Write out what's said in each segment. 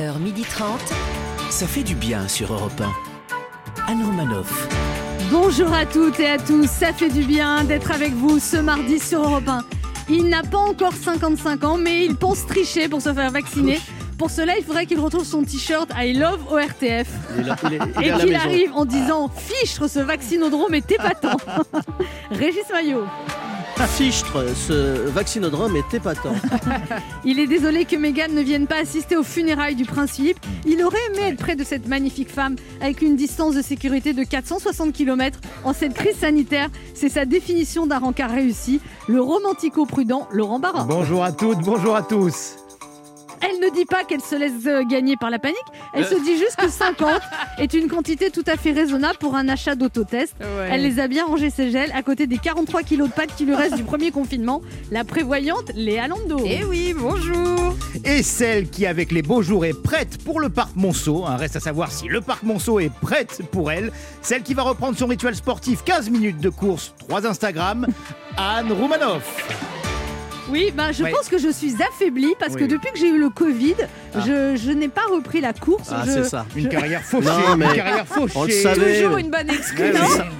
11h30. Ça fait du bien sur Europe 1. Anne Romanoff. Bonjour à toutes et à tous, ça fait du bien d'être avec vous ce mardi sur Europe 1. Il n'a pas encore 55 ans, mais il pense tricher pour se faire vacciner. Pour cela, il faudrait qu'il retrouve son t-shirt I love ORTF. Il est là- il est- il est Et qu'il arrive en disant Fichtre, ce vaccinodrome est épatant. Régis Maillot. Fichtre, ce vaccinodrome est épatant. Il est désolé que Meghan ne vienne pas assister aux funérailles du prince Philippe. Il aurait aimé être près de cette magnifique femme avec une distance de sécurité de 460 km en cette crise sanitaire. C'est sa définition d'un rencard réussi. Le romantico-prudent Laurent Barra. Bonjour à toutes, bonjour à tous. Elle ne dit pas qu'elle se laisse euh, gagner par la panique. Elle se dit juste que 50 est une quantité tout à fait raisonnable pour un achat d'autotest. Elle les a bien rangés ses gels à côté des 43 kilos de pâtes qui lui restent du premier confinement. La prévoyante Léa Lando. Eh oui, bonjour Et celle qui, avec les beaux jours, est prête pour le parc Monceau. hein, reste à savoir si le parc Monceau est prête pour elle. Celle qui va reprendre son rituel sportif 15 minutes de course, 3 Instagram, Anne Roumanoff. Oui, ben, je pense que je suis affaiblie parce que depuis que j'ai eu le Covid, Ah. je, je n'ai pas repris la course. Ah, Je- c'est ça. Une carrière fauchée, Non, mais une carrière fauchée. on le savait. Toujours une bonne excuse.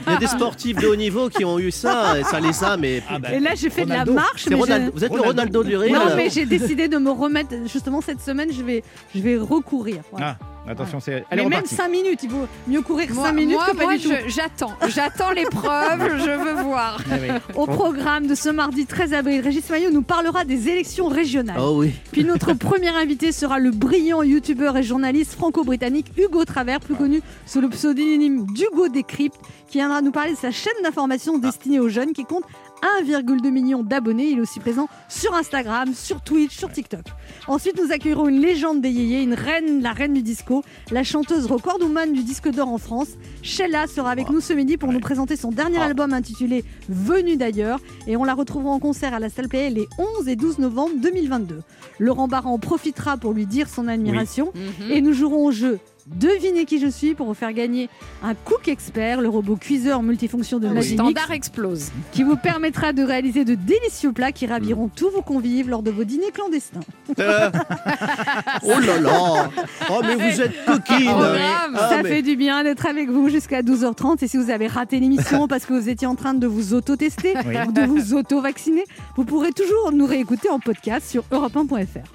Il y a des sportifs de haut niveau qui ont eu ça, et ça les a, mais. Ah bah, Et là, j'ai fait Ronaldo. de la marche. Mais Ronaldo. Vous êtes le Ronaldo. Du rire Non, mais j'ai décidé de me remettre. Justement, cette semaine, je vais, je vais recourir. Voilà. Ah, attention, c'est. mais même repartie. 5 minutes, il vaut mieux courir 5 Moi, minutes moi, que pas moi, du tout. je- j'attends. J'attends l'épreuve, je veux voir. Ah oui. Au programme de ce mardi 13 avril, Régis Maillot nous parlera des élections régionales. Oh oui. Puis notre premier invité sera le brillant youtubeur et journaliste franco-britannique Hugo Travers, plus connu sous le pseudonyme d'Hugo Décrypte, qui viendra nous parler de sa chaîne d'information destinée aux jeunes qui compte 1,2 million d'abonnés. Il est aussi présent sur Instagram, sur Twitch, sur TikTok. Ensuite, nous accueillerons une légende des yéyés, une reine, la reine du disco, la chanteuse recordwoman du disque d'or en France. Sheila sera avec nous ce midi pour nous présenter son dernier album intitulé Venu d'ailleurs. Et on la retrouvera en concert à la Salle Play les 11 et 12 novembre 2022. Laurent Barra en profitera pour lui dire son admiration. Mhm. Et nous jouerons au jeu Devinez qui je suis pour vous faire gagner un Cook Expert, le robot cuiseur multifonction de Le Magimix, standard explose. qui vous permettra de réaliser de délicieux plats qui raviront tous vos convives lors de vos dîners clandestins. Euh, Oh là là Oh mais vous êtes coquine Programme. Ah, Ça mais- fait du bien d'être avec vous jusqu'à 12h30 et si vous avez raté l'émission parce que vous étiez en train de vous auto-tester Oui. ou de vous auto-vacciner, vous pourrez toujours nous réécouter en podcast sur europe1.fr.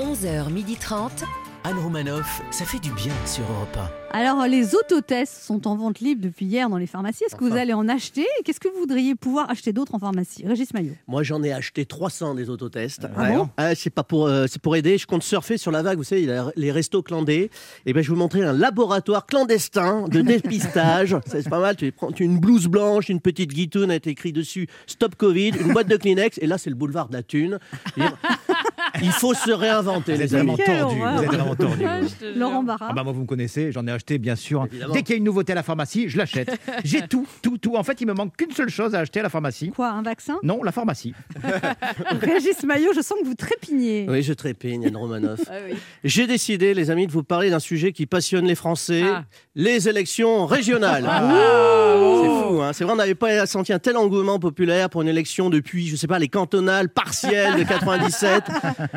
11h30. Anne Romanoff. Ça fait du bien sur Europe Alors, les autotests sont en vente libre depuis hier dans les pharmacies. Est-ce que vous allez en acheter? Qu'est-ce que vous voudriez pouvoir acheter d'autre en pharmacie? Régis Maillot. Moi j'en ai acheté 300 des autotests. Ah bon? Ah, c'est pas pour, euh, c'est pour aider. Je compte surfer sur la vague. Vous savez, il y a les restos clandés. Et ben, je vais vous montrer un laboratoire clandestin de dépistage. c'est pas mal. Tu prends une blouse blanche, une petite guitoune avec écrit dessus Stop Covid, une boîte de Kleenex. Et là, c'est le boulevard de la thune. Il faut se réinventer, Vous êtes les amis. vraiment Quelle tordu. horreur. Vous êtes vraiment tordu. Te Laurent. Barra. Ah bah moi vous me connaissez, j'en ai acheté bien sûr. Évidemment. Dès qu'il y a une nouveauté à la pharmacie, je l'achète. J'ai tout, tout, tout. En fait, il me manque qu'une seule chose à acheter à la pharmacie. Quoi, un vaccin? Non, la pharmacie. Régis Maillot, je sens que vous trépignez. Oui, je trépigne, Anne Romanoff. Ah oui. J'ai décidé, les amis, de vous parler d'un sujet qui passionne les Français, Ah. les élections régionales. Oh. C'est fou, hein c'est vrai, on n'avait pas senti un tel engouement populaire pour une élection depuis, je sais pas, les cantonales partielles de 97,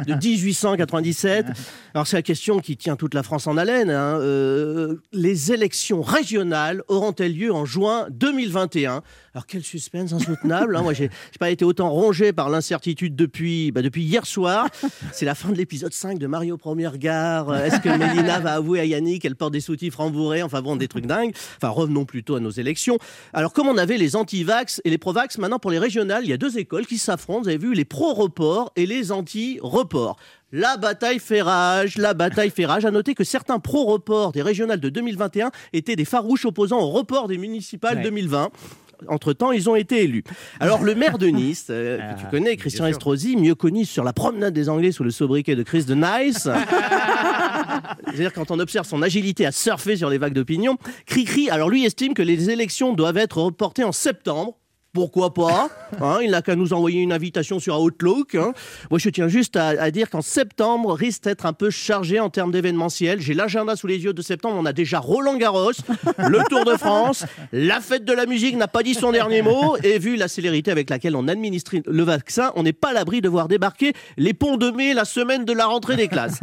de 1897. Alors c'est la question qui tient toute la France en haleine. hein. Euh, les élections régionales auront-elles lieu en juin 2021 Alors quel suspense insoutenable. hein. Moi, j'ai pas été autant rongé par l'incertitude depuis, bah, depuis hier soir. C'est la fin de l'épisode 5 de Mario Premier Regard. Est-ce que Mélina va avouer à Yannick qu'elle porte des soutifs rembourrés Enfin bon, des trucs dingues? Enfin, revenons plutôt à nos élections. Alors, comme on avait les anti-vax et les pro-vax, maintenant pour les régionales, il y a deux écoles qui s'affrontent. Vous avez vu, les pro-reports et les anti-reports. La bataille fait rage, la bataille fait rage. À noter que certains pro-reports des régionales de 2021 étaient des farouches opposants au report des municipales Ouais. 2020. Entre-temps, ils ont été élus. Alors, le maire de Nice, euh, que tu Ah, connais, Christian. Estrosi, mieux connu sur la promenade des Anglais sous le sobriquet de Chris de Nice. C'est-à-dire quand on observe son agilité à surfer sur les vagues d'opinion. Cricri, alors lui estime que les élections doivent être reportées en septembre. Pourquoi pas hein, Il n'a qu'à nous envoyer une invitation sur Outlook. hein. Moi, je tiens juste à, à dire qu'en septembre risque d'être un peu chargé en termes d'événementiel. J'ai l'agenda sous les yeux de septembre. On a déjà Roland Garros, le Tour de France, la fête de la musique n'a pas dit son dernier mot. Et vu la célérité avec laquelle on administre le vaccin, on n'est pas à l'abri de voir débarquer les ponts de mai la semaine de la rentrée des classes.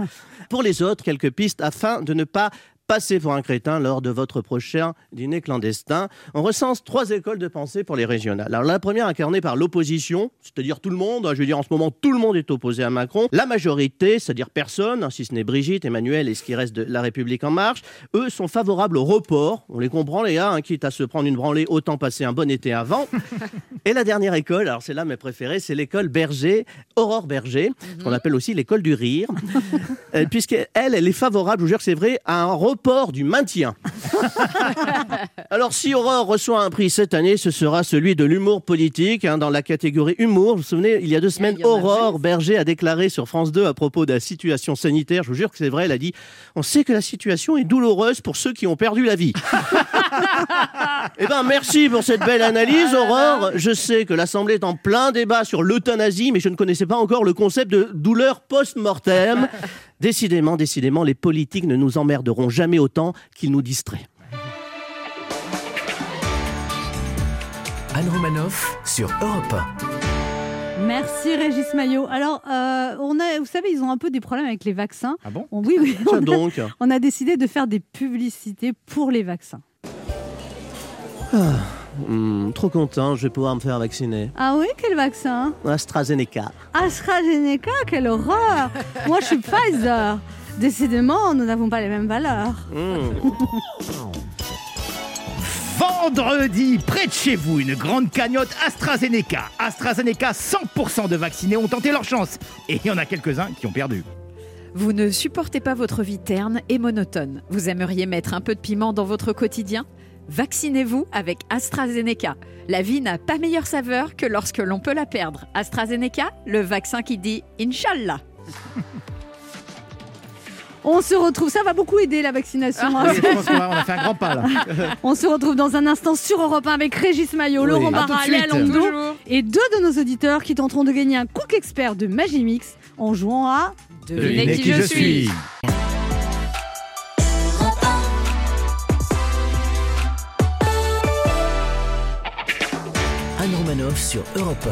Pour les autres, quelques pistes afin de ne pas passer pour un crétin lors de votre prochain dîner clandestin. On recense trois écoles de pensée pour les régionales. Alors la première incarnée par l'opposition, c'est-à-dire tout le monde, hein, je veux dire en ce moment tout le monde est opposé à Macron. La majorité, c'est-à-dire personne, hein, si ce n'est Brigitte, Emmanuel et ce qui reste de La République en marche, eux sont favorables au report. On les comprend les gars, hein, quitte à se prendre une branlée, autant passer un bon été avant. Et la dernière école, alors c'est là mes préférés, c'est l'école Berger, Aurore Berger, qu'on appelle aussi l'école du rire, Euh, puisqu'elle, elle est favorable, je vous jure que c'est vrai, à un report du maintien. alors si Aurore reçoit un prix cette année, ce sera celui de l'humour politique, hein, dans la catégorie humour. Vous vous souvenez, il y a deux semaines, a Aurore Berger a déclaré sur France 2 à propos de la situation sanitaire, je vous jure que c'est vrai, elle a dit, on sait que la situation est douloureuse pour ceux qui ont perdu la vie. Eh ben, merci pour cette belle analyse, Aurore. Je sais que l'Assemblée est en plein débat sur l'euthanasie, mais je ne connaissais pas encore le concept de douleur post-mortem. Décidément, décidément, les politiques ne nous emmerderont jamais autant qu'ils nous distraient. Anne Romanoff sur Europe Merci Régis Maillot. Alors, euh, on a, vous savez, ils ont un peu des problèmes avec les vaccins. Ah bon On- oui, oui. On a, donc. on a décidé de faire des publicités pour les vaccins. Hmm, trop content, je vais pouvoir me faire vacciner. Ah oui, quel vaccin? AstraZeneca. AstraZeneca, quelle horreur Moi, je suis Pfizer. Décidément, nous n'avons pas les mêmes valeurs. Hmm. Vendredi, près de chez vous, une grande cagnotte AstraZeneca. AstraZeneca, 100% de vaccinés ont tenté leur chance. Et il y en a quelques-uns qui ont perdu. Vous ne supportez pas votre vie terne et monotone. Vous aimeriez mettre un peu de piment dans votre quotidien? Vaccinez-vous avec AstraZeneca. La vie n'a pas meilleure saveur que lorsque l'on peut la perdre. AstraZeneca, le vaccin qui dit Inch'Allah. On se retrouve, ça va beaucoup aider la vaccination. hein. Oui, je pense qu'on a, on a fait un grand pas là. On se retrouve dans un instant sur Europe 1 avec Régis Maillot, Oui. Laurent À tout de Barra, Léa suite. Lando Toujours. et deux de nos auditeurs qui tenteront de gagner un Cook Expert de Magimix en jouant à Devinez qui je suis. Sur Europe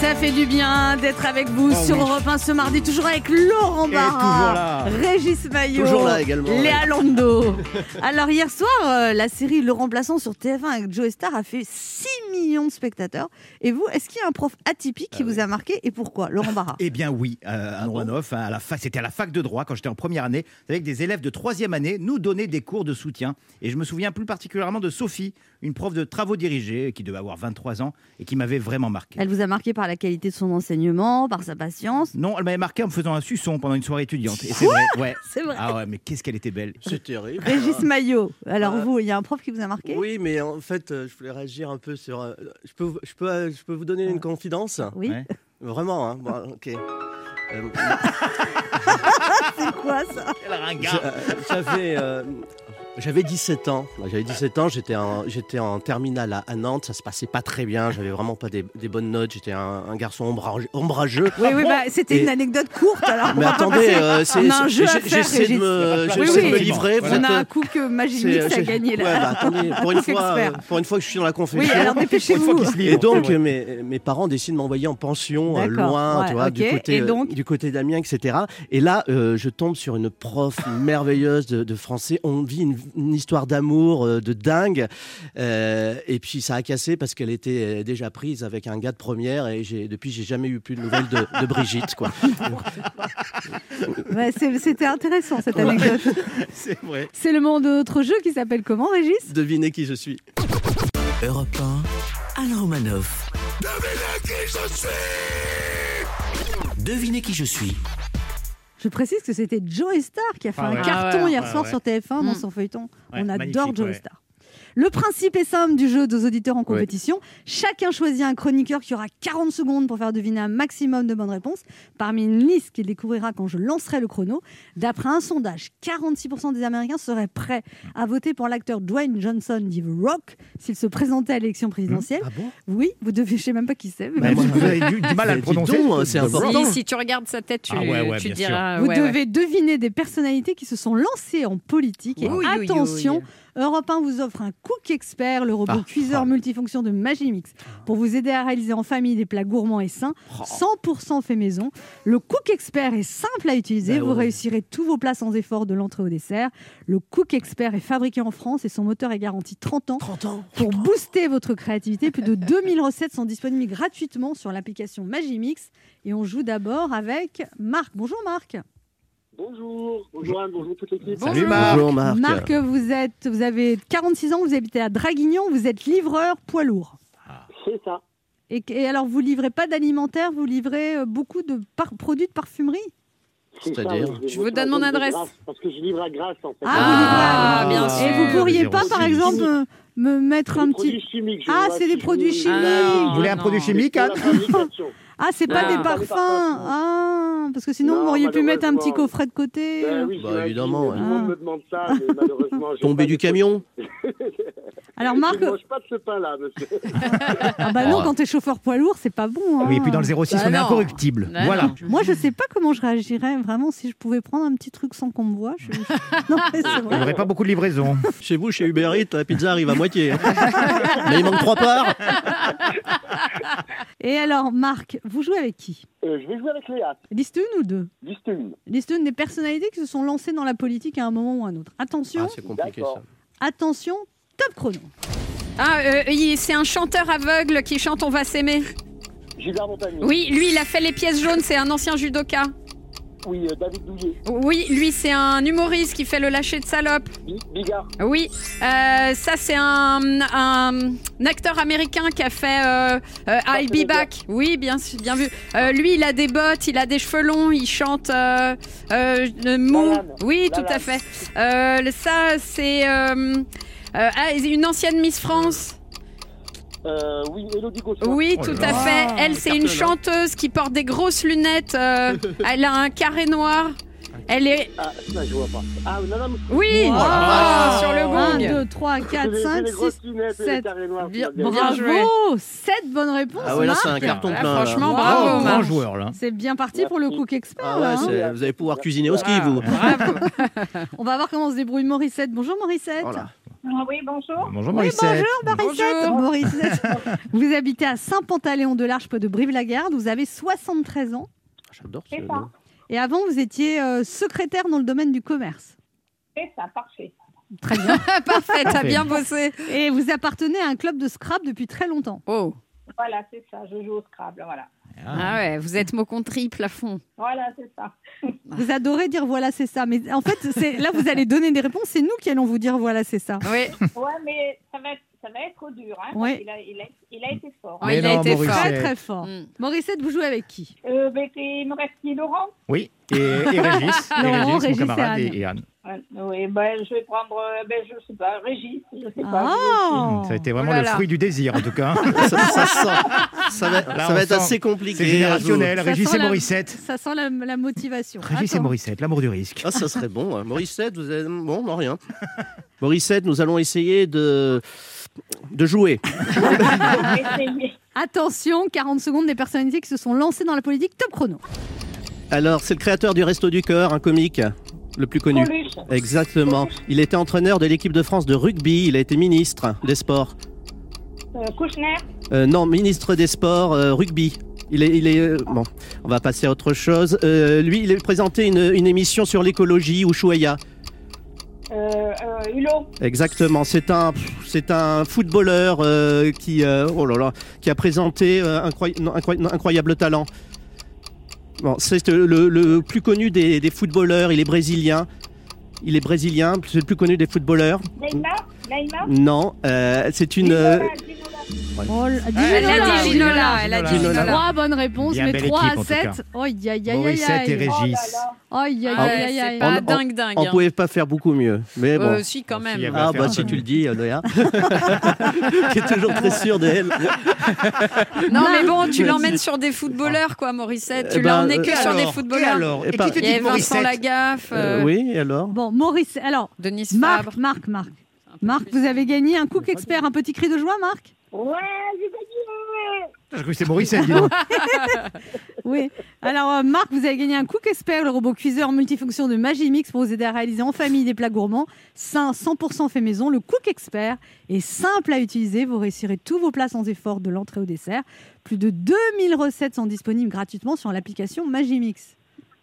Ça fait du bien d'être avec vous Oh sur oui. Europe 1 ce mardi, toujours avec Laurent Barra. Régis Maillot, Toujours là également, Léa Lando. Alors hier soir, euh, la série Le Remplaçant sur TF1 avec Joe Star a fait 6 millions de spectateurs. Et vous, est-ce qu'il y a un prof atypique qui vous a marqué et pourquoi Laurent Barra? Eh bien oui, euh, Anne Roanoff, à la fac, c'était à la fac de droit quand j'étais en première année, avec des élèves de troisième année, nous donnaient des cours de soutien. Et je me souviens plus particulièrement de Sophie, une prof de travaux dirigés qui devait avoir 23 ans et qui m'avait vraiment marqué. Elle vous a marqué par la qualité de son enseignement, par sa patience? Non, elle m'avait marqué en me faisant un suçon pendant une soirée étudiante. Et c'est vrai, ouais. C'est vrai. Ah ouais, mais qu'est-ce qu'elle était belle. C'est terrible. Régis Maillot. Alors Ah. vous, il y a un prof qui vous a marqué? Oui, mais en fait, euh, je voulais réagir un peu sur. euh, Je peux, vous- je peux, euh, je peux vous donner une confidence? Oui. Ouais. Vraiment, hein Bon, ok. Euh, C'est quoi ça? Quel ringard. j'a- J'avais. euh, J'avais 17 ans. J'avais 17 ans, j'étais en, j'étais en terminale à, à Nantes, ça se passait pas très bien, j'avais vraiment pas des, des bonnes notes, j'étais un, un garçon ombrage- ombrageux. Oui, oui, bah, c'était Et- une anecdote courte. Alors, Mais attendez, euh, c'est- j'essaie de me, Oui, oui. me livrer. Voilà. vous On a un euh, coup que c'est- Magimix a gagné là. Ouais, bah, attendez, pour une, fois, euh, pour une fois que je suis dans la confession. Oui, alors dépêchez-vous. qu'il se livre, Et donc, vrai. mes, mes parents décident de m'envoyer en pension euh, loin, ouais, tu vois, du côté, euh, donc du côté d'Amiens, etc. Et là, euh, je tombe sur une prof merveilleuse de, de français. On vit une, une histoire d'amour euh, de dingue. Euh, et puis, ça a cassé parce qu'elle était euh, déjà prise avec un gars de première. Et j'ai, depuis, j'ai jamais eu plus de nouvelles de, de Brigitte, quoi. Ouais, C'était intéressant cette anecdote. C'est vrai. C'est le moment de notre jeu qui s'appelle comment, Régis? Devinez qui je suis. Europe 1, Anne Romanoff. Devinez qui je suis. Je précise que c'était Joe Star qui a fait Ah un ouais. carton Ah ouais, hier soir sur TF1 dans Mm. son feuilleton. On adore Joe. Star. Le principe est simple du jeu dos auditeurs en compétition. Chacun choisit un chroniqueur qui aura 40 secondes pour faire deviner un maximum de bonnes réponses parmi une liste qu'il découvrira quand je lancerai le chrono. D'après un sondage, 46% des Américains seraient prêts à voter pour l'acteur Dwayne Johnson dit The Rock s'il se présentait à l'élection présidentielle. Ah bon? Oui, vous devez, je sais même pas qui c'est. mais Bah, vous avez du, du mal à le prononcer. c'est important. Si, si tu regardes sa tête, tu, Ah ouais, ouais, tu bien diras. Vous ouais, ouais. devez deviner des personnalités qui se sont lancées en politique. Et Oui, oui, attention, oui. Europe 1 vous offre un Cook Expert, le robot Ah, cuiseur ah. multifonction de Magimix, pour vous aider à réaliser en famille des plats gourmands et sains, Oh. 100% fait maison. Le Cook Expert est simple à utiliser, Bah vous ouais. réussirez tous vos plats sans effort de l'entrée au dessert. Le Cook Expert est fabriqué en France et son moteur est garanti 30 ans. 30 ans. Pour booster votre créativité, plus de 2000 recettes sont disponibles gratuitement sur l'application Magimix. Et on joue d'abord avec Marc. Bonjour Marc. Bonjour, bonjour Anne, bonjour toute l'équipe. Bonjour. Salut Marc. Bonjour Marc. Marc, vous, êtes, vous avez 46 ans, vous habitez à Draguignan, vous êtes livreur poids lourd. C'est ça. Et, et alors, vous livrez pas d'alimentaire, vous livrez euh, beaucoup de par- produits de parfumerie? C'est-à-dire. Je vous donne mon adresse. Grasse, Parce que je livre à Grasse en fait. Ah, Ah, bien Et sûr. vous pourriez pas, par 06. exemple, me, me mettre C'est un des petit... produits chimiques. je Ah, c'est des produits chimiques. Ah, Vous voulez un non. produit chimique, Anne. Ah, c'est pas Ah. des Pas des parfums. Ah, parce que sinon, Non, vous auriez pu mettre un petit coffret de côté. Ben oui, Bah, évidemment, Tout le monde me demande ça, mais malheureusement. Tombé du camion Alors, Marc, Je ne mange pas de ce pain-là, monsieur. ah bah non, Oh. quand t'es chauffeur poids lourd, c'est pas bon. hein. Oui, et puis dans le 06, Bah on est non. incorruptible. Bah voilà. non. Moi, je sais pas comment je réagirais vraiment si je pouvais prendre un petit truc sans qu'on me voie. Je- Non, Vous vrai. n'aurez pas beaucoup de livraison. Chez vous, chez Uber Eats, la pizza arrive à moitié. hein. Mais il manque trois parts. Et alors, Marc, vous jouez avec qui Euh, je vais jouer avec Léa. Liste une ou deux Liste une. Liste une des personnalités qui se sont lancées dans la politique à un moment ou un autre. Attention, Ah, c'est compliqué ça. attention, top chrono. Ah, euh, c'est un chanteur aveugle qui chante On va s'aimer. Gilbert Montagnier. Oui, lui, il a fait les pièces jaunes, c'est un ancien judoka. Oui, euh, David Douillet. Oui, lui, c'est un humoriste qui fait le lâcher de salope. Bi- Bigard. Oui, euh, ça, c'est un, un- un acteur américain qui a fait euh, euh, I'll be back. Oui, bien, bien vu. Euh, lui, il a des bottes, il a des cheveux longs, il chante euh, euh, euh, mou. Lalanne. Oui, tout Lalanne. à fait. Euh, le- ça, c'est euh, euh, ah, une ancienne Miss France. Euh, oui, Elodie Gossuin. Oui, Oh tout à fait. Elle, c'est une hein. chanteuse qui porte des grosses lunettes. euh, elle a un carré noir. Elle est. Ah, ça, je vois pas. Ah, non, non, mais Oui, oh, sur le 1, gong. 2, 3, 4, c'est 5, les 6. grosses lunettes et les sept. carrés noirs. Bien- joué. Bravo 7 bonnes réponses. Ah ouais, là, c'est un Marc. carton Ah, plein. là. franchement, Wow. bravo, grand Marc. joueur, là. C'est bien parti pour le Merci. cook expert. Ah là, ouais, hein. c'est- vous allez pouvoir cuisiner au ski, Ah, vous. bravo. On va voir comment se débrouille Morissette. Bonjour Morissette. Voilà. Ah oui, bonjour. Bonjour Oui, Morissette. bonjour Morissette. Bonjour. Morissette. vous habitez à Saint-Pantaléon-de-l'Arche, près de Brive-la-Garde. Vous avez 73 ans. J'adore ce ça. Et avant, vous étiez euh, secrétaire dans le domaine du commerce. C'est ça, parfait. Très bien. Parfait, t'as bien bossé. Et vous appartenez à un club de scrap depuis très longtemps. Oh. Voilà, c'est ça. Je joue au Scrabble, voilà. Ah ouais, vous êtes mot contre triple à fond. Voilà, c'est ça. Vous adorez dire voilà, c'est ça. Mais en fait, c'est là, vous allez donner des réponses. C'est nous qui allons vous dire voilà, c'est ça. Oui. Ouais, mais ça va être, ça va être dur. Hein, Ouais. qu'il a, il, a, il a été fort. Il a été Morissette. Très, très fort. Mm. Morissette, vous jouez avec qui Euh, c'est- il me reste qui, Laurent? Oui, et, et Régis. Et Laurent, Régis, Régis mon camarade, et et, Anne. et Oui, ben, je vais prendre, euh, ben, je sais pas, Régis. Je sais pas. Ah Ça a été vraiment Oh là le fruit du désir, en tout cas. Ça, ça sent- ça va, Là, ça on va être sent- assez compliqué. C'est générationnel. Ça Régis et la- Morissette. Ça sent la, la motivation. Régis et Attends. Morissette, l'amour du risque. Ah, ça serait bon. hein. Morissette, vous êtes... Bon, non, rien. Morissette, nous allons essayer de, de jouer. Attention, 40 secondes des personnalités qui se sont lancées dans la politique. Top chrono. Alors, c'est le créateur du Resto du Cœur, un comique le plus connu. Coluche. Exactement. Il était entraîneur de l'équipe de France de rugby. Il a été ministre des Sports. Euh, Kouchner. Euh, non, ministre des Sports, euh, rugby. Il est, il est bon. On va passer à autre chose. Euh, lui, il a présenté une, une émission sur l'écologie, Ushuaïa. Euh, euh, Hulot. Exactement. C'est un, c'est un footballeur euh, qui, oh là là, qui a présenté incroy- non, incroy- non, incroyable talent. Bon, c'est le, le plus connu des, des footballeurs. Il est brésilien. Il est brésilien. C'est le plus connu des footballeurs. Neymar? Neymar? Non, euh, c'est une. Oh, l- dis Elle a dit Ginola, elle a dit Ginola. Ginola. Trois bonnes réponses, Bien mais belle 3 équipe, à en tout 7. Oh, aïe, aïe, aïe, aïe, Morissette et aïe. Régis. Aïe, aïe, Ah aïe, aïe, pas On- dingue dingue. On hein. pouvait pas faire beaucoup mieux. Mais bon. Euh, si, quand même. Ah bah si tu le dis, Noya, qui est toujours très sûr d'elle. Non, mais bon, tu l'emmènes sur des footballeurs, quoi, Morissette. Tu Eh ben, l'as emmené que euh, sur des alors, et footballeurs. alors Et qui te dit Vincent Lagaffe, euh, oui, et alors Bon, Maurice, alors, Denis Marc. Marc, Marc. Marc, vous avez gagné un Cook Expert, un petit cri de joie, Marc? Ouais, j'ai gagné J'ai cru que c'était Morissette, dis donc. Oui. Alors, euh, Marc, vous avez gagné un Cook Expert, le robot cuiseur multifonction de Magimix pour vous aider à réaliser en famille des plats gourmands, sains, 100% fait maison. Le Cook Expert est simple à utiliser. Vous réussirez tous vos plats sans effort de l'entrée au dessert. Plus de 2000 recettes sont disponibles gratuitement sur l'application Magimix.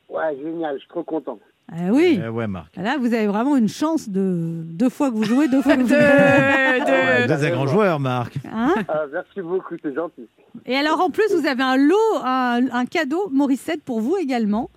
Ouais, génial, je suis trop content. Ah oui. Euh, ouais, Marc. Là, vous avez vraiment une chance de deux fois que vous jouez, deux fois que vous Deux, deux. Vous êtes un grand joueur, Marc. Hein Ah, merci beaucoup, c'est gentil. Et alors, en plus, vous avez un lot, un, un cadeau Morissette pour vous également.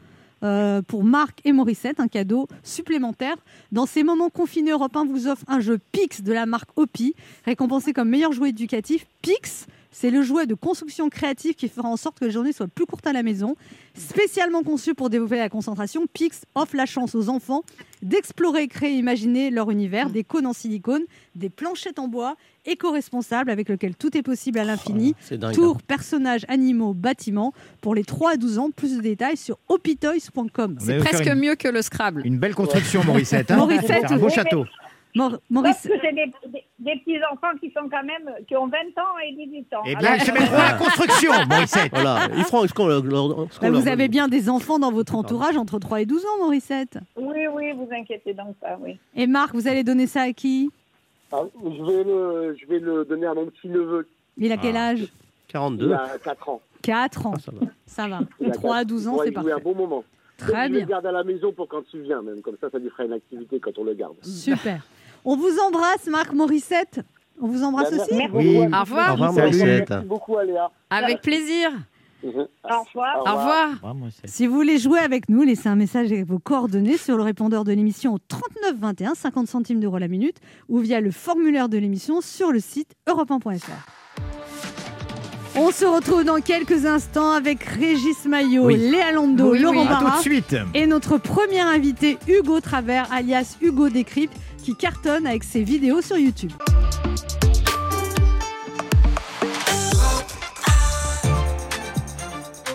euh, pour Marc et Morissette, un cadeau supplémentaire. Dans ces moments confinés, Europe 1 vous offre un jeu Pix de la marque Opi, récompensé comme meilleur jouet éducatif. Pix, c'est le jouet de construction créative qui fera en sorte que les journées soient plus courtes à la maison. Spécialement conçu pour développer la concentration, Pix offre la chance aux enfants d'explorer, créer, imaginer leur univers, des cônes en silicone, des planchettes en bois éco-responsables avec lesquelles tout est possible à l'infini. C'est dingue. Tours, personnages, animaux, bâtiments. Pour les 3 à 12 ans, plus de détails sur opitoys.com. C'est presque une, mieux que le Scrabble. une belle construction, Morissette. hein. Morissette, un beau château. Mor- Parce Maurice, que c'est des, des, des petits-enfants qui sont quand même, qui ont 20 ans et 18 ans. Eh bien, Alors, ils se mettront à la construction, Morissette. Voilà, ils feront ce qu'on leur- leur- ce qu'on bah, leur vous avez bien des enfants dans votre entourage entre 3 et 12 ans, Morissette. oui, oui, vous inquiétez donc pas, oui. Et Marc, vous allez donner ça à qui? Ah, je, vais le, je vais le donner à mon petit neveu Il a quel âge? Il 42. a 4 ans. 4 ans. Ah, ça va. Ça va. Il a 3 à quatre- 12 ans, c'est il parfait. un bon moment. Très je bien. le garder à la maison pour quand tu viens, même. Comme ça, ça lui fera une activité quand on le garde. Super. On vous embrasse, Marc Morissette. On vous embrasse aussi merci Oui. Au revoir. Au revoir, Salut. Morissette. Merci beaucoup, Aléa. Avec plaisir. Au revoir. Au revoir. Si vous voulez jouer avec nous, laissez un message avec vos coordonnées sur le répondeur de l'émission au 39 21, 50 centimes d'euros la minute, ou via le formulaire de l'émission sur le site europe 1.fr. On se retrouve dans quelques instants avec Régis Maillot, Oui. Léa Lando, Oui, Laurent oui. Barra et notre premier invité Hugo Travers, alias Hugo Décrypte, qui cartonne avec ses vidéos sur YouTube.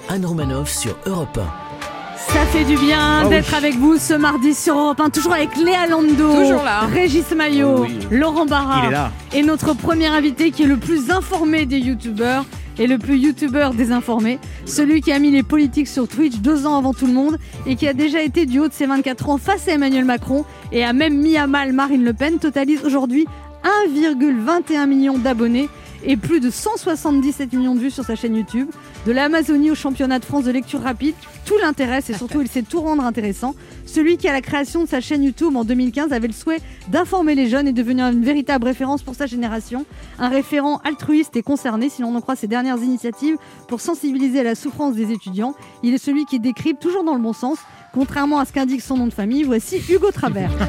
Anne Romanoff sur Europe 1. Ça fait du bien Ah oui. d'être avec vous ce mardi sur Europe 1, toujours avec Léa Lando, Toujours là. Régis Maillot, Oui. Laurent Barra. Il est là. Et notre premier invité qui est le plus informé des youtubeurs et le plus youtubeur désinformé, celui qui a mis les politiques sur Twitch deux ans avant tout le monde et qui a déjà été du haut de ses 24 ans face à Emmanuel Macron et a même mis à mal Marine Le Pen, totalise aujourd'hui 1,21 million d'abonnés et plus de 177 millions de vues sur sa chaîne YouTube. De l'Amazonie au championnat de France de lecture rapide, tout l'intéresse et surtout il sait tout rendre intéressant. Celui qui à la création de sa chaîne YouTube en 2015 avait le souhait d'informer les jeunes et devenir une véritable référence pour sa génération. Un référent altruiste et concerné, si l'on en croit ses dernières initiatives, pour sensibiliser à la souffrance des étudiants. Il est celui qui décrypte toujours dans le bon sens, contrairement à ce qu'indique son nom de famille. Voici Hugo Travers.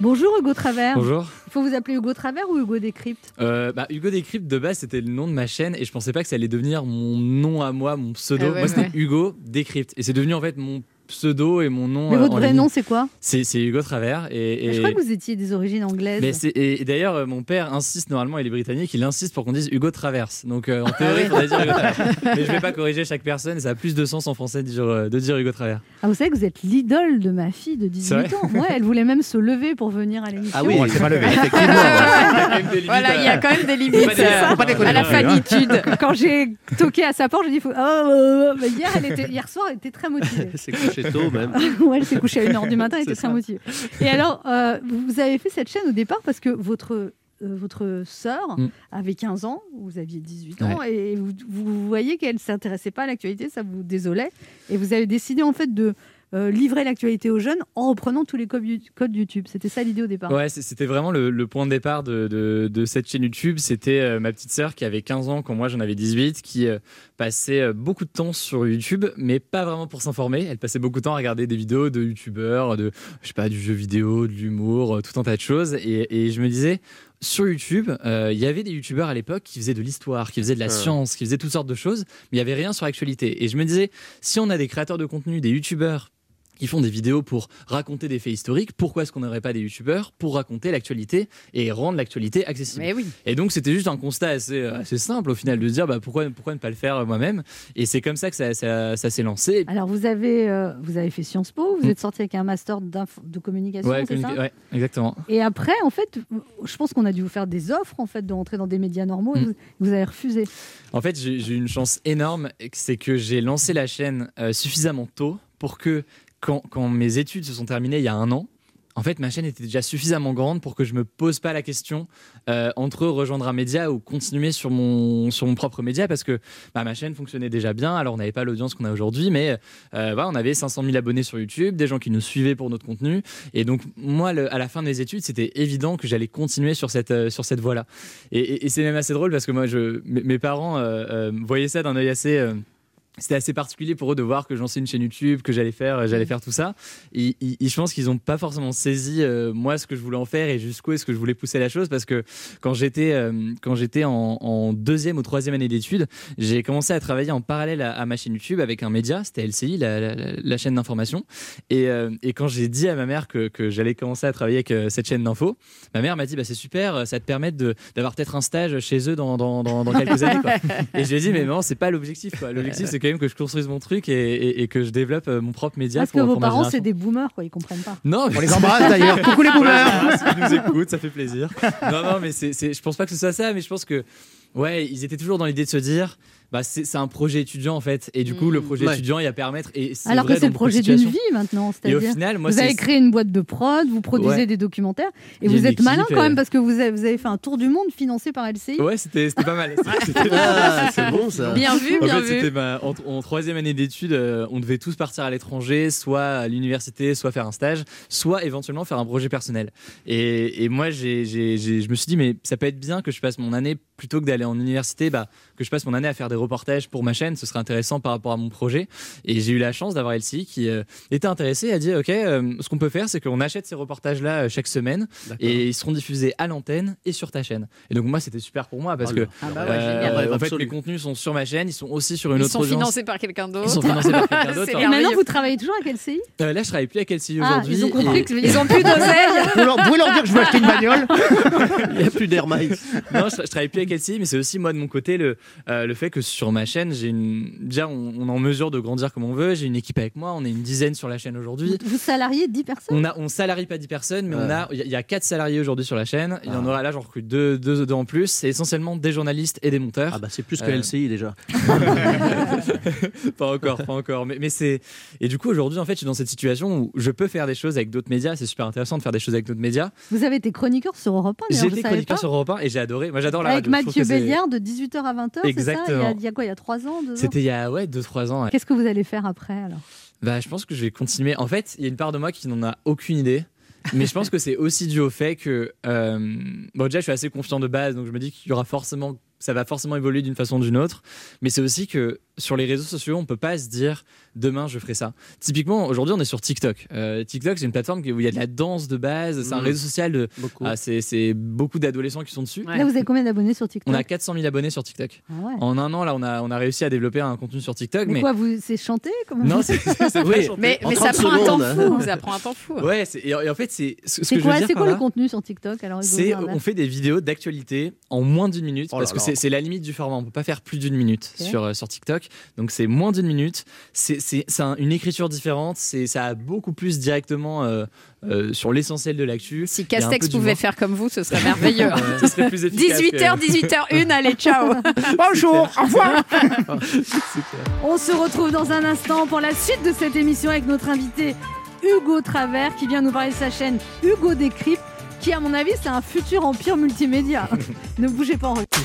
Bonjour Hugo Travers. Bonjour. Faut vous appeler Hugo Travers ou Hugo Décrypte Euh, bah, Hugo Décrypte, de base, c'était le nom de ma chaîne et je pensais pas que ça allait devenir mon nom à moi, mon pseudo. Ah ouais, moi, c'était ouais. Hugo Décrypte. Et c'est devenu en fait mon pseudo et mon nom. Mais euh, votre vrai ligne. nom c'est quoi? C'est Hugo Travers. Et, Je crois que vous étiez des origines anglaises. mais et, et d'ailleurs, euh, mon père insiste, normalement, il est britannique, il insiste pour qu'on dise Hugo Traverse. Donc Ah euh, en théorie, il faudrait dire Hugo Traverse. Mais je vais pas corriger chaque personne, ça a plus de sens en français de dire, de dire Hugo Travers. Ah, vous savez que vous êtes l'idole de ma fille de C'est 18 ans. Ouais, elle voulait même se lever pour venir à l'émission. Ah oui, elle s'est pas levée. effectivement. Voilà, il y a quand même des limites à la hein. fanitude. Quand j'ai toqué à sa porte, j'ai dit faut- oh, oh, oh. Mais hier, elle était, hier soir, elle était très motivée. C'est couché tôt même. ouais, elle s'est couchée à 1h du matin, elle était C'est très ça. motivée. Et alors, euh, vous avez fait cette chaîne au départ parce que votre, euh, votre sœur Mm. avait 15 ans, vous aviez 18 ans, et vous, vous voyez qu'elle ne s'intéressait pas à l'actualité, ça vous désolait. Et vous avez décidé en fait de euh, livrer l'actualité aux jeunes en reprenant tous les codes You- codes YouTube. C'était ça l'idée au départ. Ouais, c'était vraiment le, le point de départ de, de- de cette chaîne YouTube. C'était euh, ma petite sœur qui avait 15 ans quand moi j'en avais 18, qui euh, passait euh, beaucoup de temps sur YouTube, mais pas vraiment pour s'informer. Elle passait beaucoup de temps à regarder des vidéos de YouTubeurs, de, je sais pas, du jeu vidéo, de l'humour, euh, tout un tas de choses. Et, et je me disais, sur YouTube, euh, il y avait des youtubeurs à l'époque qui faisaient de l'histoire, qui faisaient de la science, qui faisaient toutes sortes de choses, mais il y avait rien sur l'actualité. Et je me disais, si on a des créateurs de contenu, des youtubeurs qui font des vidéos pour raconter des faits historiques, pourquoi est-ce qu'on n'aurait pas des youtubeurs pour raconter l'actualité et rendre l'actualité accessible Mais oui. Et donc c'était juste un constat assez, assez simple au final de dire bah, pourquoi, pourquoi ne pas le faire moi-même? Et c'est comme ça que ça, ça, ça s'est lancé. Alors, vous avez, euh, vous avez fait Sciences Po, vous Mm. êtes sorti avec un master de communication, Ouais, c'est communiquer- ça? ouais, exactement. Et après, en fait, je pense qu'on a dû vous faire des offres en fait de rentrer dans des médias normaux et Mm. vous, vous avez refusé. En fait, j'ai j'ai eu une chance énorme, c'est que j'ai lancé la chaîne euh, suffisamment tôt pour que quand, mes études se sont terminées il y a un an, en fait, ma chaîne était déjà suffisamment grande pour que je me pose pas la question euh, entre rejoindre un média ou continuer sur mon, sur mon propre média parce que bah, ma chaîne fonctionnait déjà bien. Alors, on n'avait pas l'audience qu'on a aujourd'hui, mais euh, on avait 500 000 abonnés sur YouTube, des gens qui nous suivaient pour notre contenu. Et donc, moi, à la fin de mes études, c'était évident que j'allais continuer sur cette, euh, cette voie-là. Et, c'est même assez drôle parce que moi, mes, parents euh, voyaient ça d'un œil assez. Euh, c'était assez particulier pour eux de voir que je lançais une chaîne YouTube, que j'allais faire, j'allais faire tout ça. Et, et- et je pense qu'ils n'ont pas forcément saisi euh, moi ce que je voulais en faire et jusqu'où est-ce que je voulais pousser la chose parce que quand j'étais euh, quand j'étais en, en deuxième ou troisième année d'études, j'ai commencé à travailler en parallèle à, à ma chaîne YouTube avec un média, c'était LCI, la, la- la- la chaîne d'information. Et, euh, et quand j'ai dit à ma mère que, que j'allais commencer à travailler avec euh, cette chaîne d'info, ma mère m'a dit bah c'est super, ça te permet de d'avoir peut-être un stage chez eux dans, dans, dans, dans quelques années. Quoi. Et je lui ai dit, mais non, c'est pas l'objectif. L'objectif, c'est quand même que je construise mon truc et, et- et que je développe euh, mon propre média. Parce pour, que vos pour parents, c'est des boomers, quoi, ils comprennent pas. Non, On les embrasse d'ailleurs. Coucou les boomers. S'ils nous écoutent, ça fait plaisir. Non, non, mais c'est, c'est- je pense pas que ce soit ça, mais je pense que, ouais, ils étaient toujours dans l'idée de se dire, bah, c'est, c'est un projet étudiant en fait. Et du coup, le projet Ouais. étudiant, il va permettre. Et c'est Alors vrai que c'est le projet d'une vie maintenant. Et au C'est-à-dire, final, moi, vous c'est. avez créé une boîte de prod, vous produisez Ouais. des documentaires et y a vous êtes malin quand et- même parce que vous avez, vous avez fait un tour du monde financé par LCI. Ouais, c'était, c'était pas mal. C'était- Ah, c'est bon ça. Bien vu, En bien fait, vu. c'était ma- en, en troisième année d'études, euh, on devait tous partir à l'étranger, soit à l'université, soit faire un stage, soit éventuellement faire un projet personnel. Et, et moi, j'ai, j'ai- j'ai- je me suis dit, mais ça peut être bien que je passe mon année, plutôt que d'aller en université, bah, que je passe mon année à faire des reportages pour ma chaîne, ce serait intéressant par rapport à mon projet. Et j'ai eu la chance d'avoir LCI qui euh, était intéressé et a dit, OK, euh, ce qu'on peut faire, c'est qu'on achète ces reportages-là euh, chaque semaine et ils seront diffusés à l'antenne et sur ta chaîne. Et donc moi, c'était super pour moi parce Oh que. Ah bah ouais, euh, en fait, mes contenus sont sur ma chaîne, ils sont aussi sur une Ils autre sont audience. financés par quelqu'un d'autre. Ils sont financés par quelqu'un d'autre. C'est Et maintenant, vous travaillez toujours avec LCI euh, là, je travaille plus avec LCI Ah, aujourd'hui. ils ont compris et- que Ils ont plus d'oseille. Vous leur, vous leur dire que je veux acheter une bagnole? Il n'y a plus d'air non, je, je travaille plus avec LCI, mais c'est aussi moi de mon côté le, euh, le fait que sur ma chaîne, j'ai une déjà on, on est en mesure de grandir comme on veut. J'ai une équipe avec moi, on est une dizaine sur la chaîne aujourd'hui. Vous salariez 10 personnes? On a on salarie pas 10 personnes, mais on Ouais. a il y a- il y a 4 salariés aujourd'hui sur la chaîne. Il y en Ah. aura là j'en recrute deux, deux, deux en plus. C'est essentiellement des journalistes et des monteurs. Ah bah c'est plus que Euh, LCI déjà. pas encore, pas encore. Mais, mais c'est et du coup aujourd'hui en fait je suis dans cette situation où je peux faire des choses avec d'autres médias. C'est super intéressant de faire des choses avec d'autres médias. Vous avez été chroniqueur sur Europe 1 J'ai d'ailleurs, je été savais chroniqueur pas? sur Europe 1 et j'ai adoré. Moi j'adore la Avec radio. Mathieu Béliard de 18h à 20h, c'est ça? Il y, a, il y a quoi? Il y a 3 ans, 2 ans? C'était il y a ouais 2-3 ans. ouais. Qu'est-ce que vous allez faire après alors? Bah, je pense que je vais continuer. En fait, il y a une part de moi qui n'en a aucune idée. Mais je pense que c'est aussi dû au fait que. euh, bon, déjà, je suis assez confiant de base, donc je me dis qu'il y aura forcément. Ça va forcément évoluer d'une façon ou d'une autre. Mais c'est aussi que sur les réseaux sociaux, on peut pas se dire demain je ferai ça. Typiquement, aujourd'hui, on est sur TikTok. Euh, TikTok, c'est une plateforme où il y a de la danse de base. C'est un Mhm. réseau social de. Beaucoup. Ah, c'est beaucoup d'adolescents qui sont dessus. Ouais. Là, vous avez combien d'abonnés sur TikTok? On a 400 000 abonnés sur TikTok. Ah ouais. En un an, là, on a, on a réussi à développer un contenu sur TikTok. Mais, Mais, quoi, vous, c'est chanté comment non, c'est Oui. chanté. Mais, ça 30 prend un temps fou. Ça prend un temps fou. Ouais, c'est- et, et en fait, c'est ce, ce C'est que je veux quoi, dire quoi là, le contenu sur TikTok alors on fait des vidéos d'actualité en moins d'une minute Oh parce que c'est c'est la limite du format. On peut pas faire plus d'une minute sur euh, sur TikTok. Donc c'est moins d'une minute. C'est c'est c'est un- une écriture différente. C'est ça a beaucoup plus directement euh, euh, sur l'essentiel de l'actu. Si Castex pouvait faire comme vous, ce serait merveilleux. Ce serait plus efficace. 18h, 18h01, allez, ciao. Bonjour, au revoir On se retrouve dans un instant pour la suite de cette émission avec notre invité Hugo Travers qui vient nous parler de sa chaîne Hugo Décrypte qui à mon avis c'est un futur empire multimédia. ne bougez pas en recul.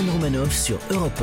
Anne Romanoff sur Europe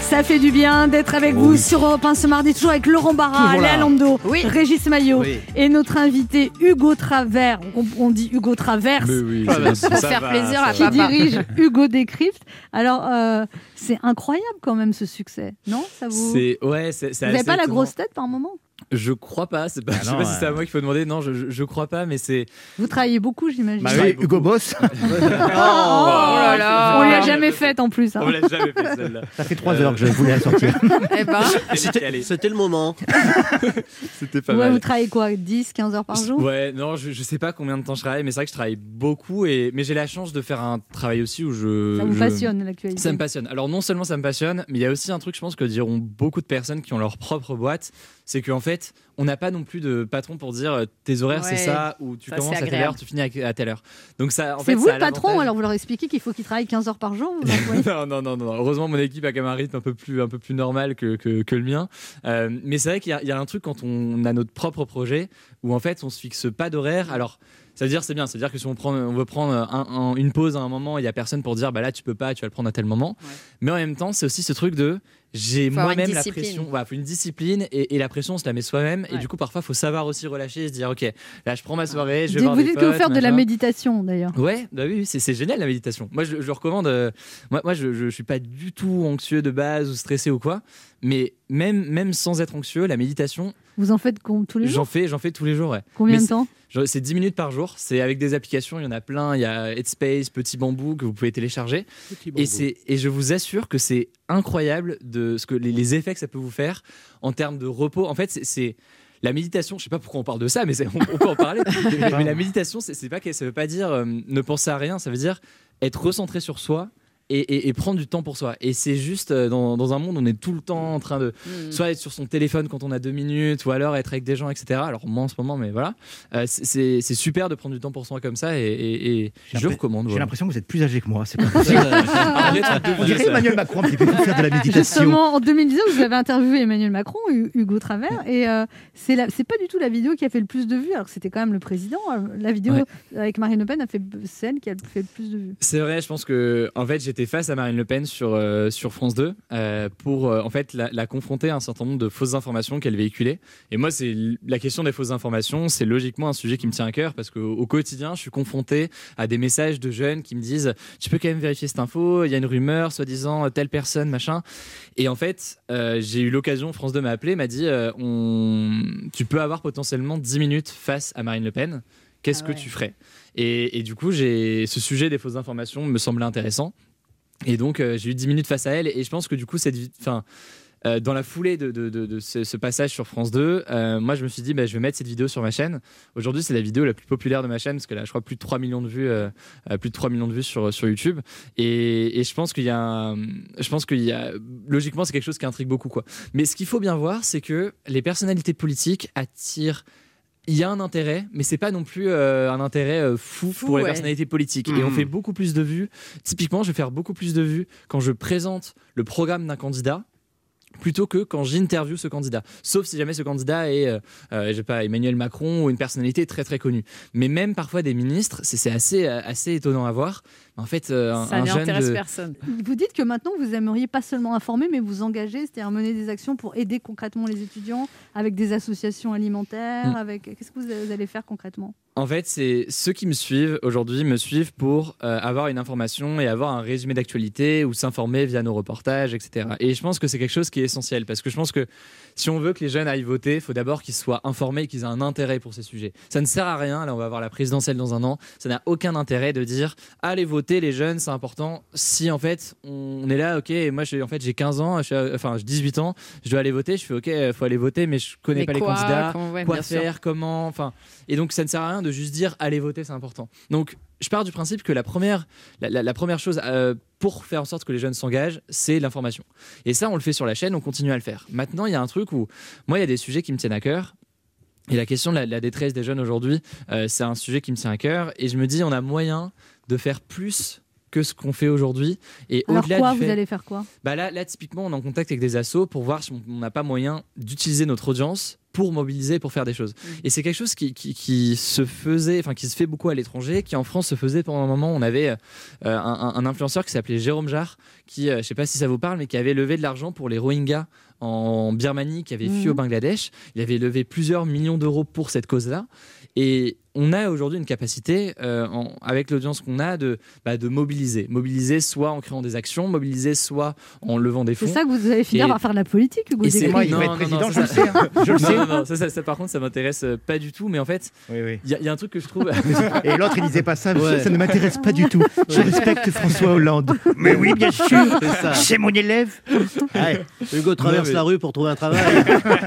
Ça fait du bien d'être avec vous sur Europe 1 ce mardi, toujours avec Laurent Barra. Léa Lando, Oui. Régis Maillot Oui. et notre invité Hugo Travers. On, on dit Hugo Travers. oui, c'est- Pour ça faire va, plaisir ça à qui va. dirige Hugo Décrypte. Alors, euh, c'est incroyable quand même ce succès, non Ça vous... C'est ouais, c'est c'est Vous n'avez pas la grosse tête par moment? Je crois pas. C'est pas. Ah je sais pas si c'est à moi qu'il faut demander. Non, je, je, je crois pas, mais c'est. Vous travaillez beaucoup, j'imagine. Bah oui, Hugo. Boss, Oh là là. On lui a jamais faite en plus. hein. On l'a jamais fait celle-là. ça fait 3 heures que je voulais la sortir. Eh ben, C'était C'était le moment. C'était pas Ouais, mal. vous travaillez quoi 10, 15 heures par jour? Ouais, non, je, je sais pas combien de temps je travaille, mais c'est vrai que je travaille beaucoup. Et mais j'ai la chance de faire un travail aussi où je. Ça vous je- passionne l'actualité? Ça me passionne. Alors non seulement ça me passionne, mais il y a aussi un truc, je pense que diront beaucoup de personnes qui ont leur propre boîte, c'est qu'en fait, on n'a pas non plus de patron pour dire euh, tes horaires Ouais. c'est ça, ou tu Ça, commences à telle heure, tu finis à à telle heure. Donc ça, C'est vous ça le patron, alors vous leur expliquez qu'il faut qu'ils travaillent 15 heures par jour non, non, non, non. Heureusement, mon équipe a quand même un rythme un peu plus, un peu plus normal que, que, que le mien. Euh, mais c'est vrai qu'il y, a- il y a un truc quand on a notre propre projet où en fait on se fixe pas d'horaire. Alors. Ça veut dire c'est bien, c'est à dire que si on, prend, on veut prendre un- un- une pause à un moment, il y a personne pour dire bah là tu peux pas, tu vas le prendre à tel moment. Ouais. Mais en même temps, c'est aussi ce truc de j'ai moi-même la pression. Voilà, faut une discipline et, et la pression on se la met soi-même. Et du coup parfois faut savoir aussi relâcher et se dire ok là je prends ma soirée, je vais voir Vous des dites que vous potes, faire de la méditation d'ailleurs. Ouais, bah oui, oui, c'est c'est génial la méditation. Moi, je, je recommande. euh, moi, moi je, je suis pas du tout anxieux de base ou stressé ou quoi, mais même, même sans être anxieux, la méditation, Vous en faites tous les j'en jours fais, j'en fais tous les jours. Ouais. Combien mais de temps C'est 10 minutes par jour. C'est avec des applications. Il y en a plein. Il y a Headspace, Petit Bambou que vous pouvez télécharger. Et, je vous assure que c'est incroyable de ce que les, les effets que ça peut vous faire en termes de repos. En fait, c'est, la méditation. Je sais pas pourquoi on parle de ça, mais on, on peut en parler. mais, mais la méditation, c'est, pas que ça veut pas dire euh, ne penser à rien. Ça veut dire être recentré sur soi. Et, et- et prendre du temps pour soi. Et c'est juste euh, dans, dans un monde où on est tout le temps en train de hmm. soit être sur son téléphone quand on a deux minutes, ou alors être avec des gens, etc. Alors moi en ce moment, mais voilà, Euh, c'est- super de prendre du temps pour soi comme ça, et, et- et J'ai je recommande. J'ai voilà. l'impression que vous êtes plus âgé que moi. C'est pas possible. On dirait. Emmanuel Macron un petit peu pour faire de la méditation. Justement, en 2019, vous avez interviewé Emmanuel Macron, Hu- Hugo Travers, et euh, c'est la- c'est pas du tout la vidéo qui a fait le plus de vues, alors que c'était quand même le président. Euh, La vidéo Ouais. avec Marine Le Pen a fait celle qui a fait le plus de vues. C'est vrai, je pense que en fait face à Marine Le Pen sur, euh, sur France 2 euh, pour euh, en fait la, la confronter à un certain nombre de fausses informations qu'elle véhiculait. Et moi, c'est la question des fausses informations, c'est logiquement un sujet qui me tient à cœur parce qu'au au quotidien, je suis confronté à des messages de jeunes qui me disent tu peux quand même vérifier cette info, il y a une rumeur, soi-disant telle personne, machin. Et en fait, j'ai eu l'occasion, France 2 m'a appelé, m'a dit on... tu peux avoir potentiellement 10 minutes face à Marine Le Pen. Qu'est-ce Ah que tu ferais? Et, et du coup, j'ai ce sujet des fausses informations me semblait intéressant. Et donc, euh, j'ai eu 10 minutes face à elle. Et je pense que du coup, cette, enfin, euh, dans la foulée de, de- de- ce, passage sur France 2, euh, moi, je me suis dit, bah, je vais mettre cette vidéo sur ma chaîne. Aujourd'hui, c'est la vidéo la plus populaire de ma chaîne parce que là, je crois plus de 3 millions de vues, plus de 3 millions de vues sur, sur YouTube. Et, et je pense qu'il y a, je pense qu'il y a, logiquement, c'est quelque chose qui intrigue beaucoup, quoi. Mais ce qu'il faut bien voir, c'est que les personnalités politiques attirent il y a un intérêt, mais c'est pas non plus euh, un intérêt euh, fou, Fou, pour les ouais. personnalités politiques. Et on Mhm. fait beaucoup plus de vues. Typiquement, je vais faire beaucoup plus de vues quand je présente le programme d'un candidat plutôt que quand j'interviewe ce candidat. Sauf si jamais ce candidat est, euh, euh, je sais pas, Emmanuel Macron ou une personnalité très très connue. Mais même parfois des ministres, c'est assez, euh, assez étonnant à voir. En fait, euh, un, Ça n'intéresse de- personne. Vous dites que maintenant, vous aimeriez pas seulement informer, mais vous engager, c'est-à-dire mener des actions pour aider concrètement les étudiants avec des associations alimentaires, Mm. avec... Qu'est-ce que vous allez faire concrètement? En fait, c'est ceux qui me suivent aujourd'hui me suivent pour euh, avoir une information et avoir un résumé d'actualité ou s'informer via nos reportages, etc. Et je pense que c'est quelque chose qui est essentiel parce que je pense que si on veut que les jeunes aillent voter, il faut d'abord qu'ils soient informés, qu'ils aient un intérêt pour ces sujets. Ça ne sert à rien. Là, on va avoir la présidentielle dans un an. Ça n'a aucun intérêt de dire allez voter les jeunes, c'est important. Si en fait on est là, ok, moi j'ai en fait j'ai 15 ans, je suis, enfin j'ai 18 ans, je dois aller voter. Je fais ok, faut aller voter, mais je connais Mais pas quoi, les candidats comment- ouais, quoi sûr. faire, comment, enfin. Et donc ça ne sert à rien de juste dire allez voter, c'est important. Donc je pars du principe que la première, la, la- la première chose euh, pour faire en sorte que les jeunes s'engagent, c'est l'information. Et ça, on le fait sur la chaîne, on continue à le faire. Maintenant, il y a un truc où moi, il y a des sujets qui me tiennent à cœur. Et la question de la, la détresse des jeunes aujourd'hui, euh, c'est un sujet qui me tient à cœur. Et je me dis, on a moyen de faire plus que ce qu'on fait aujourd'hui. Et au-delà quoi du Vous allez faire quoi? Bah là, là, typiquement, on est en contact avec des assos pour voir si on n'a pas moyen d'utiliser notre audience pour mobiliser, pour faire des choses. Et c'est quelque chose qui, qui, qui se faisait, enfin qui se fait beaucoup à l'étranger, qui en France se faisait pendant un moment. On avait euh, un, influenceur qui s'appelait Jérôme Jarre, qui, euh, je sais pas si ça vous parle, mais qui avait levé de l'argent pour les Rohingyas en Birmanie, qui avaient fui Mhm. au Bangladesh. Il avait levé plusieurs millions d'euros pour cette cause-là. Et on a aujourd'hui une capacité, euh, en- avec l'audience qu'on a, de, bah, de mobiliser. Mobiliser soit en créant des actions, mobiliser soit en levant des fonds. C'est ça que vous allez finir Et- par faire de la politique, Hugo c'est moi, il non, va être président, non, je le ça- sais. hein. Je le non, sais. non, non, ça, ça- ça, par contre, ça m'intéresse euh, pas du tout. Mais en fait, Oui, oui. il y, a- il y a un truc que je trouve. Et l'autre, il disait pas ça. Ouais. Ça ne m'intéresse pas du tout. Je respecte François Hollande. Mais oui, bien sûr. C'est mon élève. Ouais. Hugo traverse mais- la rue pour trouver un travail.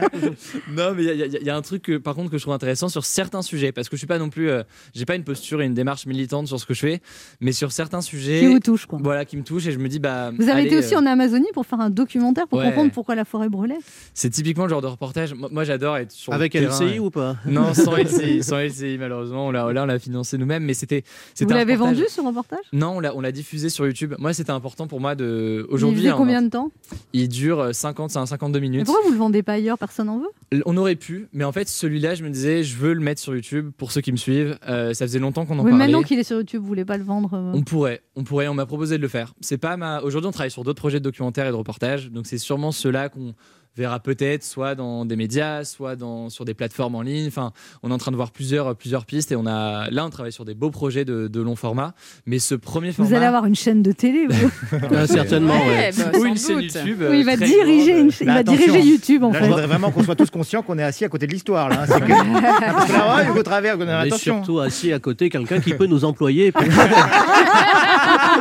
non, mais il y, il y il y a un truc, que, par contre, que je trouve intéressant sur certains sujets, parce que je suis pas non plus, euh, j'ai pas une posture et une démarche militante sur ce que je fais, mais sur certains sujets, Qui vous touche, quoi. voilà, qui me touchent et je me dis, bah, Vous avez allez, été aussi euh, en Amazonie pour faire un documentaire pour Ouais. comprendre pourquoi la forêt brûlait. c'est typiquement le genre de reportage. Moi, moi, j'adore être sur Avec le terrain, LCI et- ou pas? Non, sans LCI, sans LCI malheureusement. On l'a, là, on l'a financé nous-mêmes, mais c'était. Vous l'avez reportage- vendu ce reportage? Non, on l'a, on l'a diffusé sur YouTube. Moi, c'était important pour moi de. Il Aujourd'hui, faisait hein, combien de temps? Il dure euh, 50, c'est un 52 Mais minutes. pourquoi vous le vendez pas ailleurs? Personne n'en veut? On aurait pu, mais en fait, celui-là, je me disais, je veux le mettre sur YouTube pour ceux qui me suivent. Euh, ça faisait longtemps qu'on en Oui, parlait. maintenant qu'il est sur YouTube, vous voulez pas le vendre euh, On pourrait, on pourrait, on m'a proposé de le faire. C'est pas ma. Aujourd'hui, on travaille sur d'autres projets de documentaires et de reportages, donc c'est sûrement ceux-là qu'on verra peut-être soit dans des médias, soit dans sur des plateformes en ligne. Enfin, on est en train de voir plusieurs plusieurs pistes et on a là, on travaille sur des beaux projets de, de long format. Mais ce premier format, Vous allez avoir une chaîne de télé. vous. Ah, Certainement, ouais. bah, ou une doute. chaîne YouTube. Oui, euh, il va très diriger, une... il va attention. diriger YouTube en Là, je fait. voudrais vraiment qu'on soit tous conscients qu'on est assis à côté de l'histoire. Là, hein. C'est que... Là, ouais, Hugo Travers, On est attention. surtout assis à côté quelqu'un qui peut nous employer.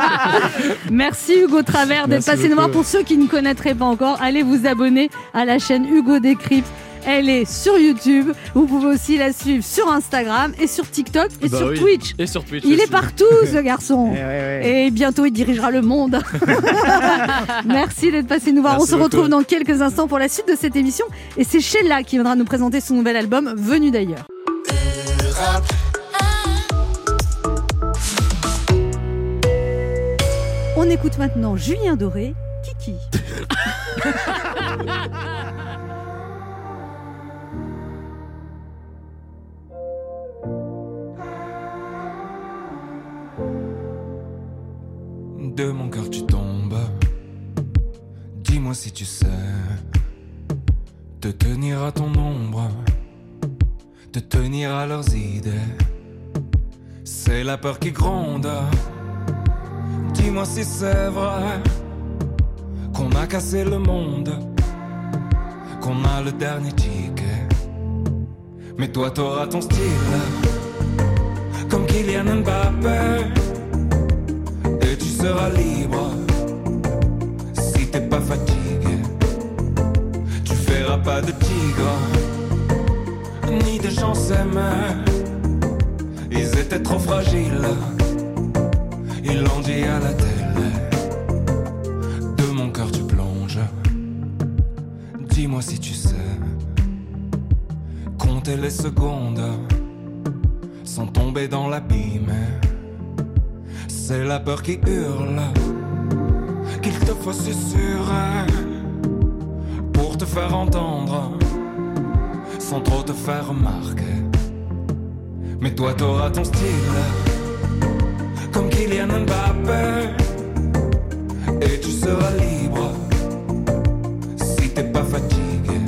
Merci Hugo Travers d'être passé nous voir. Pour ceux qui ne connaîtraient pas encore, allez vous abonner à la chaîne Hugo Décrypte. Elle est sur YouTube. Vous pouvez aussi la suivre sur Instagram et sur TikTok et Bah sur oui. Twitch. Et sur Twitch. Il est partout ce garçon. Eh ouais, ouais. Et bientôt, il dirigera le monde. Merci d'être passé nous voir. Merci On se retrouve dans quelques instants pour la suite de cette émission. Et c'est Sheila qui viendra nous présenter son nouvel album, Venu d'ailleurs. On écoute maintenant Julien Doré, Kiki. De mon cœur tu tombes. Dis-moi si tu sais te tenir à ton ombre, te tenir à leurs idées. C'est la peur qui gronde. Dis-moi si c'est vrai qu'on a cassé le monde, qu'on a le dernier ticket. Mais toi t'auras ton style, comme Kylian Mbappé et tu seras libre si t'es pas fatigué. Tu feras pas de tigre ni de s'aimer. Ils étaient trop fragiles, ils l'ont dit à la télé. De mon cœur tu plonges. Dis-moi si tu sais compter les secondes sans tomber dans l'abîme. C'est la peur qui hurle qu'il te faut susurrer pour te faire entendre sans trop te faire remarquer. Mais toi t'auras ton style comme Kylian Mbappé et tu seras libre si t'es pas fatigué.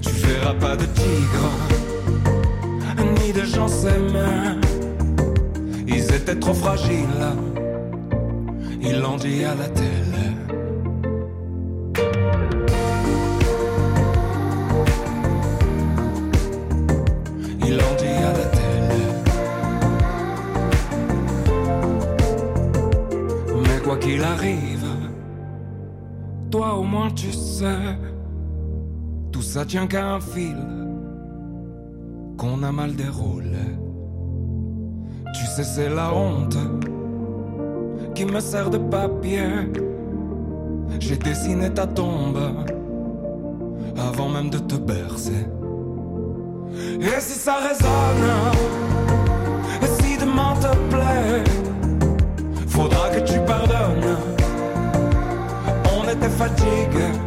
Tu verras pas de tigre ni de gens s'aimer. Ils étaient trop fragiles, ils l'ont dit à la télé. Toi au moins tu sais, tout ça tient qu'à un fil. Qu'on a mal déroulé. Tu sais, c'est la honte. Qui me sert de papier. J'ai dessiné ta tombe. Avant même de te bercer. Et si ça résonne, et si demain te plaît, On était fatigués.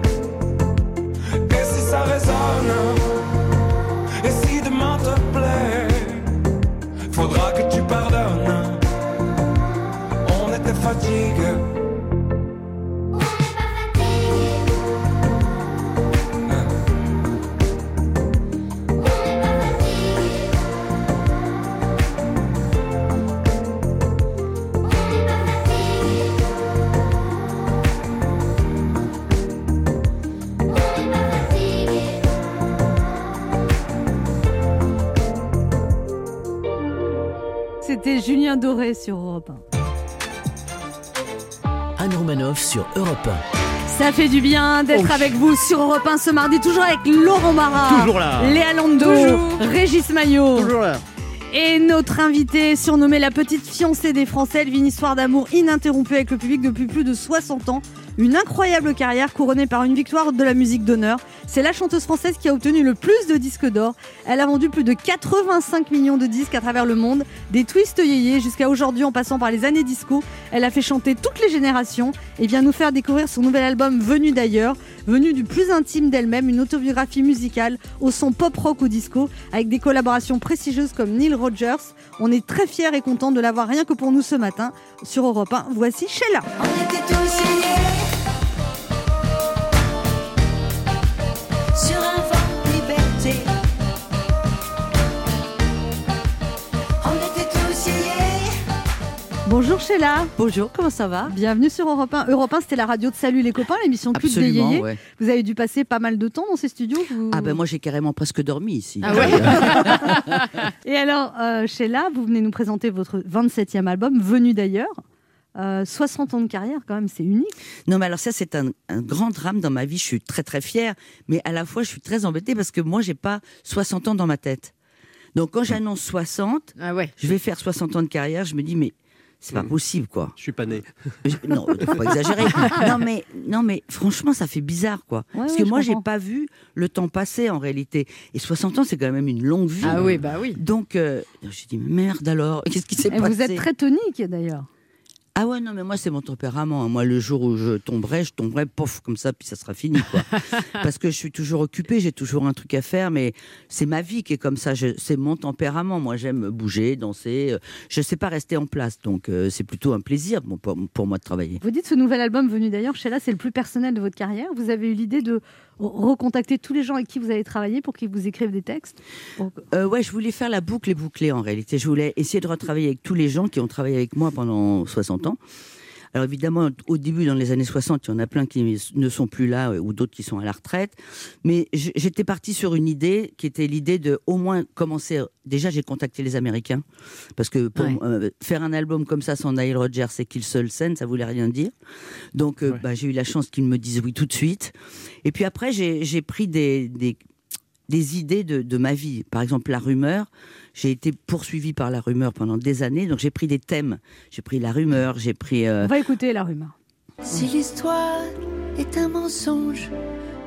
Et si ça résonne, C'était Julien Doré sur Europe 1. Anne Romanoff sur Europe Ça fait du bien d'être Oh. avec vous sur Europe 1 ce mardi, toujours avec Laurent Marat, Toujours là. Léa Lando, Toujours. Régis Maillot. Toujours là. Et notre invitée, surnommée la petite fiancée des Français, elle vit une histoire d'amour ininterrompue avec le public depuis plus de 60 ans. Une incroyable carrière couronnée par une victoire de la musique d'honneur. C'est la chanteuse française qui a obtenu le plus de disques d'or. Elle a vendu plus de 85 millions de disques à travers le monde, des twists yéyés jusqu'à aujourd'hui en passant par les années disco. Elle a fait chanter toutes les générations et vient nous faire découvrir son nouvel album Venu d'ailleurs, venu du plus intime d'elle-même, une autobiographie musicale au son pop rock au disco, avec des collaborations prestigieuses comme Neil Rogers. On est très fiers et contents de l'avoir rien que pour nous ce matin sur Europe 1. Voici Sheila. Bonjour Sheila. Bonjour, comment ça va? Bienvenue sur Europe 1. Europe 1, c'était la radio de Salut les copains, l'émission culte des Absolument, yéyés. ouais. Vous avez dû passer pas mal de temps dans ces studios. vous- Ah ben moi j'ai carrément presque dormi ici. Ah ouais Et alors, euh, Sheila, vous venez nous présenter votre 27e album, Venu d'ailleurs. Euh, 60 ans de carrière, quand même, c'est unique. Non mais alors ça c'est un, un grand drame dans ma vie, je suis très très fière, mais à la fois je suis très embêtée parce que moi j'ai pas 60 ans dans ma tête. Donc quand j'annonce 60, Ah ouais. je vais faire 60 ans de carrière, je me dis mais c'est pas possible quoi. Je suis pas né. Non, faut pas exagérer. Non mais non mais franchement ça fait bizarre quoi. Ouais, Parce ouais, que je moi j'ai pas vu le temps passer en réalité. Et 60 ans c'est quand même une longue vie. Ah oui, bah oui. Donc euh, j'ai dit mais merde alors, qu'est-ce qui s'est Et passé vous êtes très tonique, d'ailleurs. Ah ouais, non, mais moi, c'est mon tempérament. hein. Moi, le jour où je tomberai, je tomberai, pof, comme ça, puis ça sera fini, quoi. Parce que je suis toujours occupée, j'ai toujours un truc à faire, mais c'est ma vie qui est comme ça. C'est mon tempérament. Moi, j'aime bouger, danser. euh, Je sais pas rester en place. Donc, euh, c'est plutôt un plaisir bon, pour, pour moi de travailler. Vous dites ce nouvel album, Venu d'ailleurs, Sheila, c'est le plus personnel de votre carrière. Vous avez eu l'idée de re- recontacter tous les gens avec qui vous avez travaillé pour qu'ils vous écrivent des textes Euh, ouais, je voulais faire la boucle et boucler en réalité. Je voulais essayer de retravailler avec tous les gens qui ont travaillé avec moi pendant 60 ans. Alors évidemment, au début, dans les années 60, il y en a plein qui ne sont plus là euh, ou d'autres qui sont à la retraite. Mais j'étais partie sur une idée qui était l'idée de au moins commencer. Déjà, j'ai contacté les Américains parce que pour Ouais. euh, faire un album comme ça sans Nile Rodgers et qu'il seul scène, ça voulait rien dire. Donc, euh, bah, j'ai eu la chance qu'ils me disent oui tout de suite. Et puis après, j'ai j'ai pris des, des, des idées de, de ma vie. Par exemple, la rumeur. J'ai été poursuivie par la rumeur pendant des années, donc j'ai pris des thèmes. J'ai pris la rumeur, j'ai pris. euh, On va écouter la rumeur. Si l'histoire est un mensonge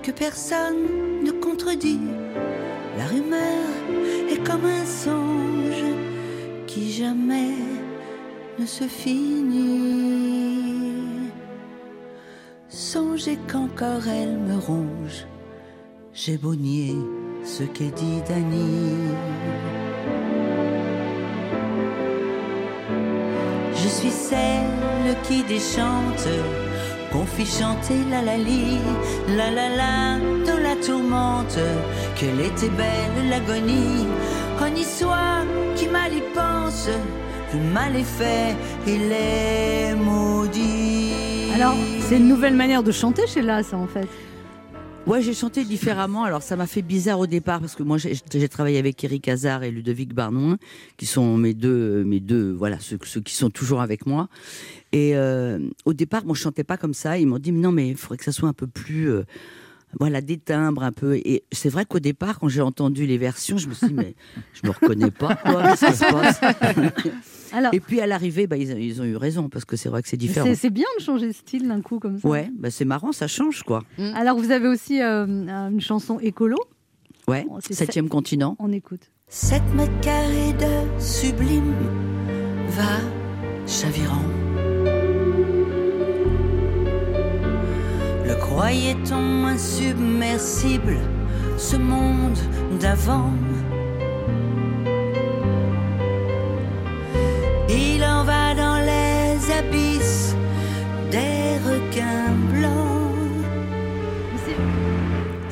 que personne ne contredit, la rumeur est comme un songe qui jamais ne se finit. Songez qu'encore elle me ronge, j'ai beau nier ce qu'est dit Dany. Je suis celle qui déchante, qu'on fit chanter la la li, la la la, dans la tourmente, qu'elle était belle l'agonie. On y soit qui mal y pense, le mal est fait, il est maudit. Alors, c'est une nouvelle manière de chanter, Sheila, ça, en fait. Ouais, j'ai chanté différemment. Alors, ça m'a fait bizarre au départ parce que moi, j'ai travaillé avec Eric Hazard et Ludovic Barnoin, qui sont mes deux, mes deux, voilà, ceux, qui sont toujours avec moi. Et euh, au départ, moi, je chantais pas comme ça. Ils m'ont dit, non, mais il faudrait que ça soit un peu plus, euh, voilà, des timbres un peu. Et c'est vrai qu'au départ, quand j'ai entendu les versions, je me suis dit, mais je me reconnais pas, quoi. Qu'est-ce qui se passe? Alors, Et puis à l'arrivée, bah, ils, ils ont eu raison parce que c'est vrai que c'est différent. c'est c'est bien de changer de style d'un coup comme ça. Ouais, bah, c'est marrant, ça change, quoi. Alors, vous avez aussi euh, une chanson écolo? Ouais, Oh, c'est septième continent. On écoute. 7 mètres carrés de sublime va chavirant. Le croyait-on insubmersible, ce monde d'avant? Il en va dans les abysses des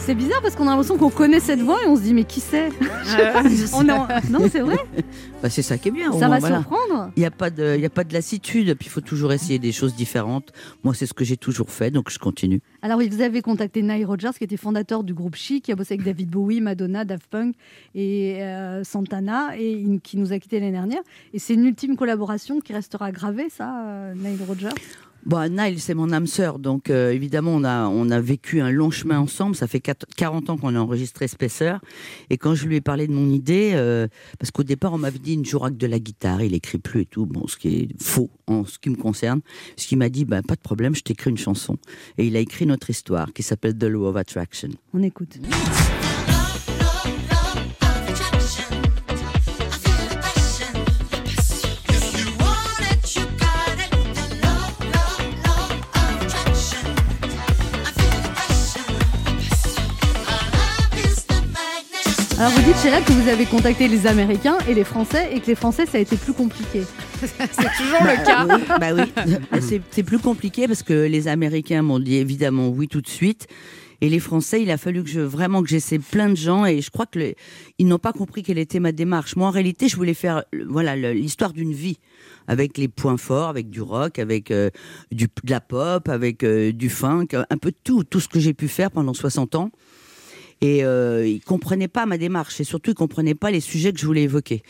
C'est bizarre parce qu'on a l'impression qu'on connaît cette voix et on se dit mais qui c'est On est en- Non, c'est vrai. Bah, c'est ça qui est bien. Ça va voilà. surprendre. Il n'y a pas de, il y a pas de lassitude. Puis il faut toujours essayer des choses différentes. Moi, c'est ce que j'ai toujours fait, donc je continue. Alors oui, vous avez contacté Nile Rodgers, qui était fondateur du groupe Chic, qui a bossé avec David Bowie, Madonna, Daft Punk et euh, Santana, et qui nous a quittés l'année dernière. Et c'est une ultime collaboration qui restera gravée, ça, euh, Nile Rodgers? Bon, Nile, c'est mon âme sœur, donc euh, évidemment, on a, on a vécu un long chemin ensemble. Ça fait quat- 40 ans qu'on a enregistré Spacer. Et quand je lui ai parlé de mon idée, euh, parce qu'au départ, on m'avait dit, il ne jouera que de la guitare, il écrit plus et tout, bon, ce qui est faux en ce qui me concerne. Ce qui m'a dit, ben, pas de problème, je t'écris une chanson. Et il a écrit notre histoire, qui s'appelle The Law of Attraction. On écoute. Alors vous dites, Sheila, que vous avez contacté les Américains et les Français, et que les Français, ça a été plus compliqué. C'est toujours le cas. Bah oui, bah oui. C'est- plus compliqué parce que les Américains m'ont dit évidemment oui tout de suite. Et les Français, il a fallu que je vraiment que j'essaie plein de gens et je crois que les- ils n'ont pas compris quelle était ma démarche. Moi, en réalité, je voulais faire voilà l'histoire d'une vie avec les points forts, avec du rock, avec euh, du, de la pop, avec euh, du funk, un peu de tout, tout ce que j'ai pu faire pendant 60 ans. Et euh, ils comprenaient pas ma démarche et surtout ils comprenaient pas les sujets que je voulais évoquer.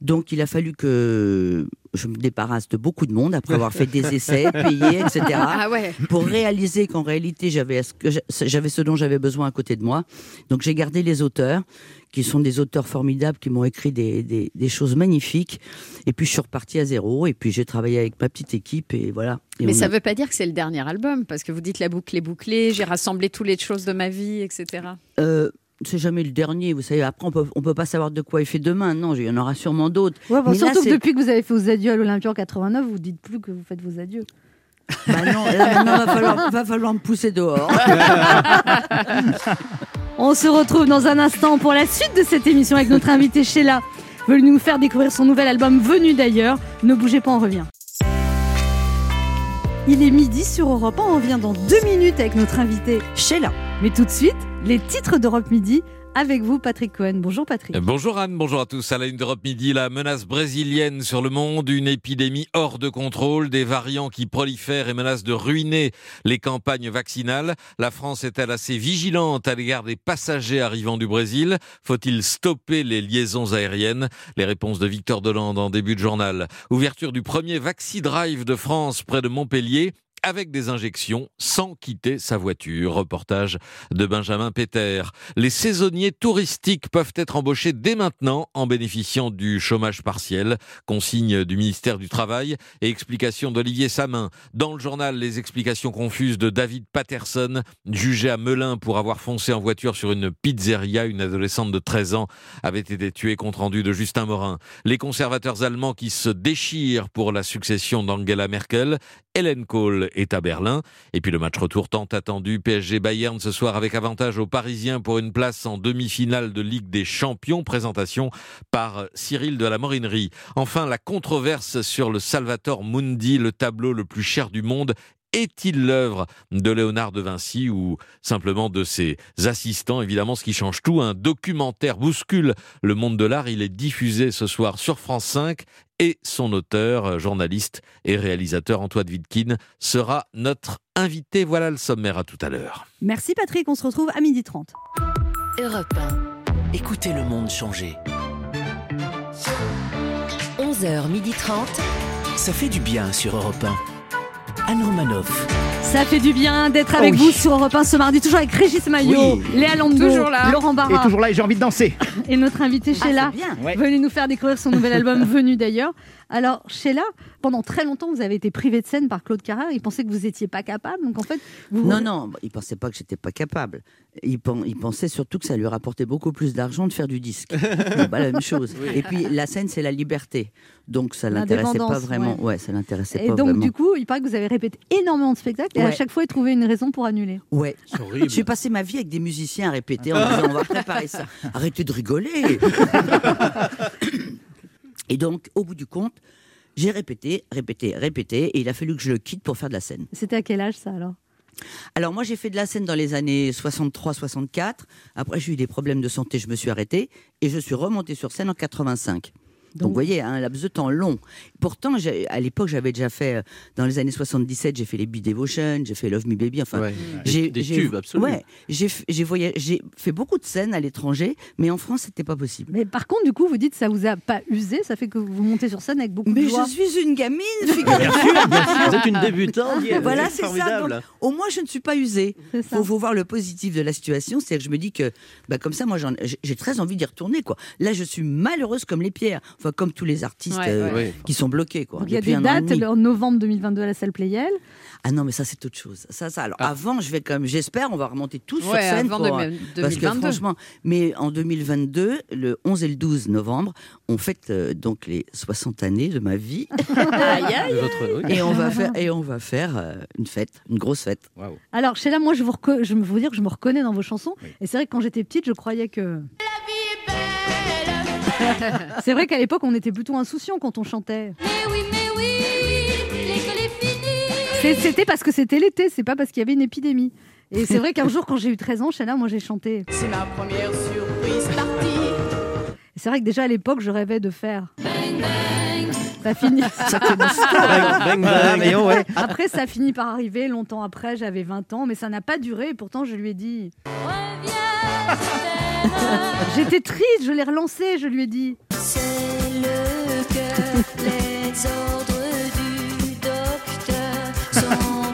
Donc il a fallu que je me débarrasse de beaucoup de monde après avoir fait des essais, payé, etc. Ah ouais. Pour réaliser qu'en réalité j'avais ce dont j'avais besoin à côté de moi. Donc j'ai gardé les auteurs qui sont des auteurs formidables qui m'ont écrit des, des- des choses magnifiques. Et puis je suis reparti à zéro et puis j'ai travaillé avec ma petite équipe et voilà. Et Mais ça a- ne veut pas dire que c'est le dernier album, parce que vous dites la boucle est bouclée, j'ai rassemblé toutes les choses de ma vie, etc. Euh, c'est jamais le dernier, vous savez. Après, on peut, on peut pas savoir de quoi il fait demain. Non, il y en aura sûrement d'autres. Ouais, bon, Mais là, surtout que depuis que vous avez fait vos adieux à l'Olympia en 89, vous dites plus que vous faites vos adieux. Bah non, là maintenant, va falloir, va falloir me pousser dehors. On se retrouve dans un instant pour la suite de cette émission avec notre invité Sheila, venu nous faire découvrir son nouvel album Venu d'ailleurs. Ne bougez pas, on revient. Il est midi sur Europe 1, on revient dans deux minutes avec notre invité Sheila. Mais tout de suite, les titres d'Europe Midi avec vous, Patrick Cohen. Bonjour Patrick. Bonjour Anne, bonjour à tous. À la une d'Europe Midi, la menace brésilienne sur le monde, une épidémie hors de contrôle, des variants qui prolifèrent et menacent de ruiner les campagnes vaccinales. La France est-elle assez vigilante à l'égard des passagers arrivant du Brésil? Faut-il stopper les liaisons aériennes? Les réponses de Victor Delande en début de journal. Ouverture du premier Vaxi Drive de France près de Montpellier avec des injections sans quitter sa voiture. Reportage de Benjamin Péter. Les saisonniers touristiques peuvent être embauchés dès maintenant en bénéficiant du chômage partiel. Consigne du ministère du Travail et explication d'Olivier Samin. Dans le journal, les explications confuses de David Patterson, jugé à Melun pour avoir foncé en voiture sur une pizzeria. Une adolescente de 13 ans avait été tuée, compte rendu de Justin Morin. Les conservateurs allemands qui se déchirent pour la succession d'Angela Merkel. Hélène Kohl est à Berlin. Et puis le match retour tant attendu PSG Bayern ce soir avec avantage aux Parisiens pour une place en demi-finale de Ligue des Champions. Présentation par Cyril de la Morinerie. Enfin, la controverse sur le Salvator Mundi, le tableau le plus cher du monde. Est-il l'œuvre de Léonard de Vinci ou simplement de ses assistants? Évidemment, ce qui change tout, un documentaire bouscule le monde de l'art. Il est diffusé ce soir sur France 5 et son auteur, journaliste et réalisateur Antoine Vidkin sera notre invité. Voilà le sommaire à tout à l'heure. Merci Patrick, on se retrouve à 12h30. Europe 1. Écoutez le monde changer. 11h30. Ça fait du bien sur Europe 1. Anne Romanoff. Ça fait du bien d'être avec oui. vous sur Europe 1 ce mardi, toujours avec Régis Maillot, Oui. Léa Landau, Toujours là. Laurent Et Barra toujours là, et j'ai envie de danser. et notre invité Sheila, bien. Ouais. venu nous faire découvrir son nouvel album Venu d'ailleurs. Alors Sheila, pendant très longtemps, vous avez été privée de scène par Claude Carrère. Il pensait que vous n'étiez pas capable, donc en fait, vous... Non, non, bah, il pensait pas que j'étais pas capable. Il, pen- il pensait surtout que ça lui rapportait beaucoup plus d'argent de faire du disque. C'est pas la même chose. Et puis la scène, c'est la liberté. Donc ça l'intéressait pas vraiment. ouais. Ouais, ça l'intéressait Et pas donc vraiment. du coup, il paraît que vous avez répété énormément de spectacles et à chaque fois, il trouvait une raison pour annuler. Ouais. Horrible. J'ai passé ma vie avec des musiciens à répéter en disant on va préparer ça. Arrêtez de rigoler. et donc, au bout du compte, j'ai répété, répété, répété, et il a fallu que je le quitte pour faire de la scène. C'était à quel âge ça alors? Alors moi j'ai fait de la scène dans les années 63-64. Après j'ai eu des problèmes de santé, je me suis arrêtée et je suis remontée sur scène en 85. Donc, vous voyez, un laps de temps long. Pourtant, à l'époque, j'avais déjà fait, euh, dans les années 77, j'ai fait les Be Devotion, j'ai fait Love Me Baby, enfin, Ouais. j'ai Des j'ai- tubes absolus. Ouais, j'ai fait beaucoup de scènes à l'étranger, mais en France, c'était pas possible. Mais par contre, du coup, vous dites que ça vous a pas usé, ça fait que vous montez sur scène avec beaucoup Mais de joie. je suis une gamine, Bien sûr, bien sûr. Vous êtes une débutante. Voilà, c'est ça. Donc, au moins, je ne suis pas usée. Il faut, faut voir le positif de la situation. C'est-à-dire que je me dis que, bah, comme ça, moi, j'ai très envie d'y retourner. Quoi. Là, je suis malheureuse comme les pierres. Enfin, comme tous les artistes Ouais, euh, ouais. qui sont bloqués. Quoi, Donc il y a des dates en novembre 2022 à la salle Playel. Ah non, mais ça, c'est autre chose. Ça, ça. Alors, Ah. avant, je vais quand même, j'espère, on va remonter tous sur Ouais, scène. avant pour, de- euh, Parce que 2022. franchement, mais en 2022, le 11 et le 12 novembre, on fête euh, donc les 60 années de ma vie. Aïe, aïe. Et on va faire, et on va faire euh, une fête, une grosse fête. Alors, Sheila, moi, je vous, je veux dire que je me reconnais dans vos chansons. Et c'est vrai que quand j'étais petite, je croyais que. c'est vrai qu'à l'époque, on était plutôt insouciants quand on chantait. C'est- C'était parce que c'était l'été, c'est pas parce qu'il y avait une épidémie. Et c'est vrai qu'un jour, quand j'ai eu 13 ans, Sheila, moi, j'ai chanté. C'est ma première surprise partie. C'est vrai que déjà à l'époque, je rêvais de faire. Ça finit. Ça commence Bang, bang, bang. mais oh, ouais. Après, ça finit par arriver. Longtemps après, j'avais 20 ans, mais ça n'a pas duré. Et pourtant, je lui ai dit. J'étais triste, je l'ai relancé, je lui ai dit. C'est le cœur, les ordres du docteur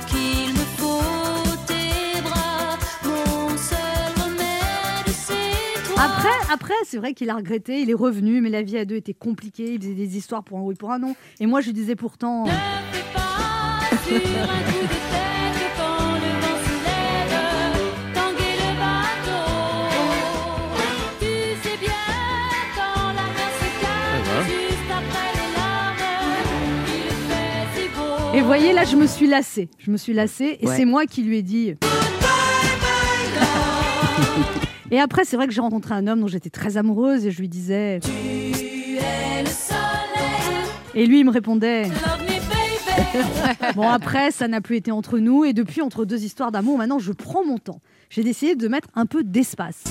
qu'il me faut tes bras. Mon seul remède, c'est toi. Après, après c'est vrai qu'il a regretté, il est revenu, mais la vie à deux était compliquée. Il faisait des histoires pour un oui, pour un non. Et moi, je lui disais pourtant. Sur un coup de tête Et vous voyez, là, je me suis lassée. Je me suis lassée, et Ouais. c'est moi qui lui ai dit. Et après, c'est vrai que j'ai rencontré un homme dont j'étais très amoureuse, et je lui disais. Tu es le soleil, Et lui, il me répondait. love me baby. Bon, après, ça n'a plus été entre nous. Et depuis, entre deux histoires d'amour, maintenant, je prends mon temps. J'ai décidé de mettre un peu d'espace.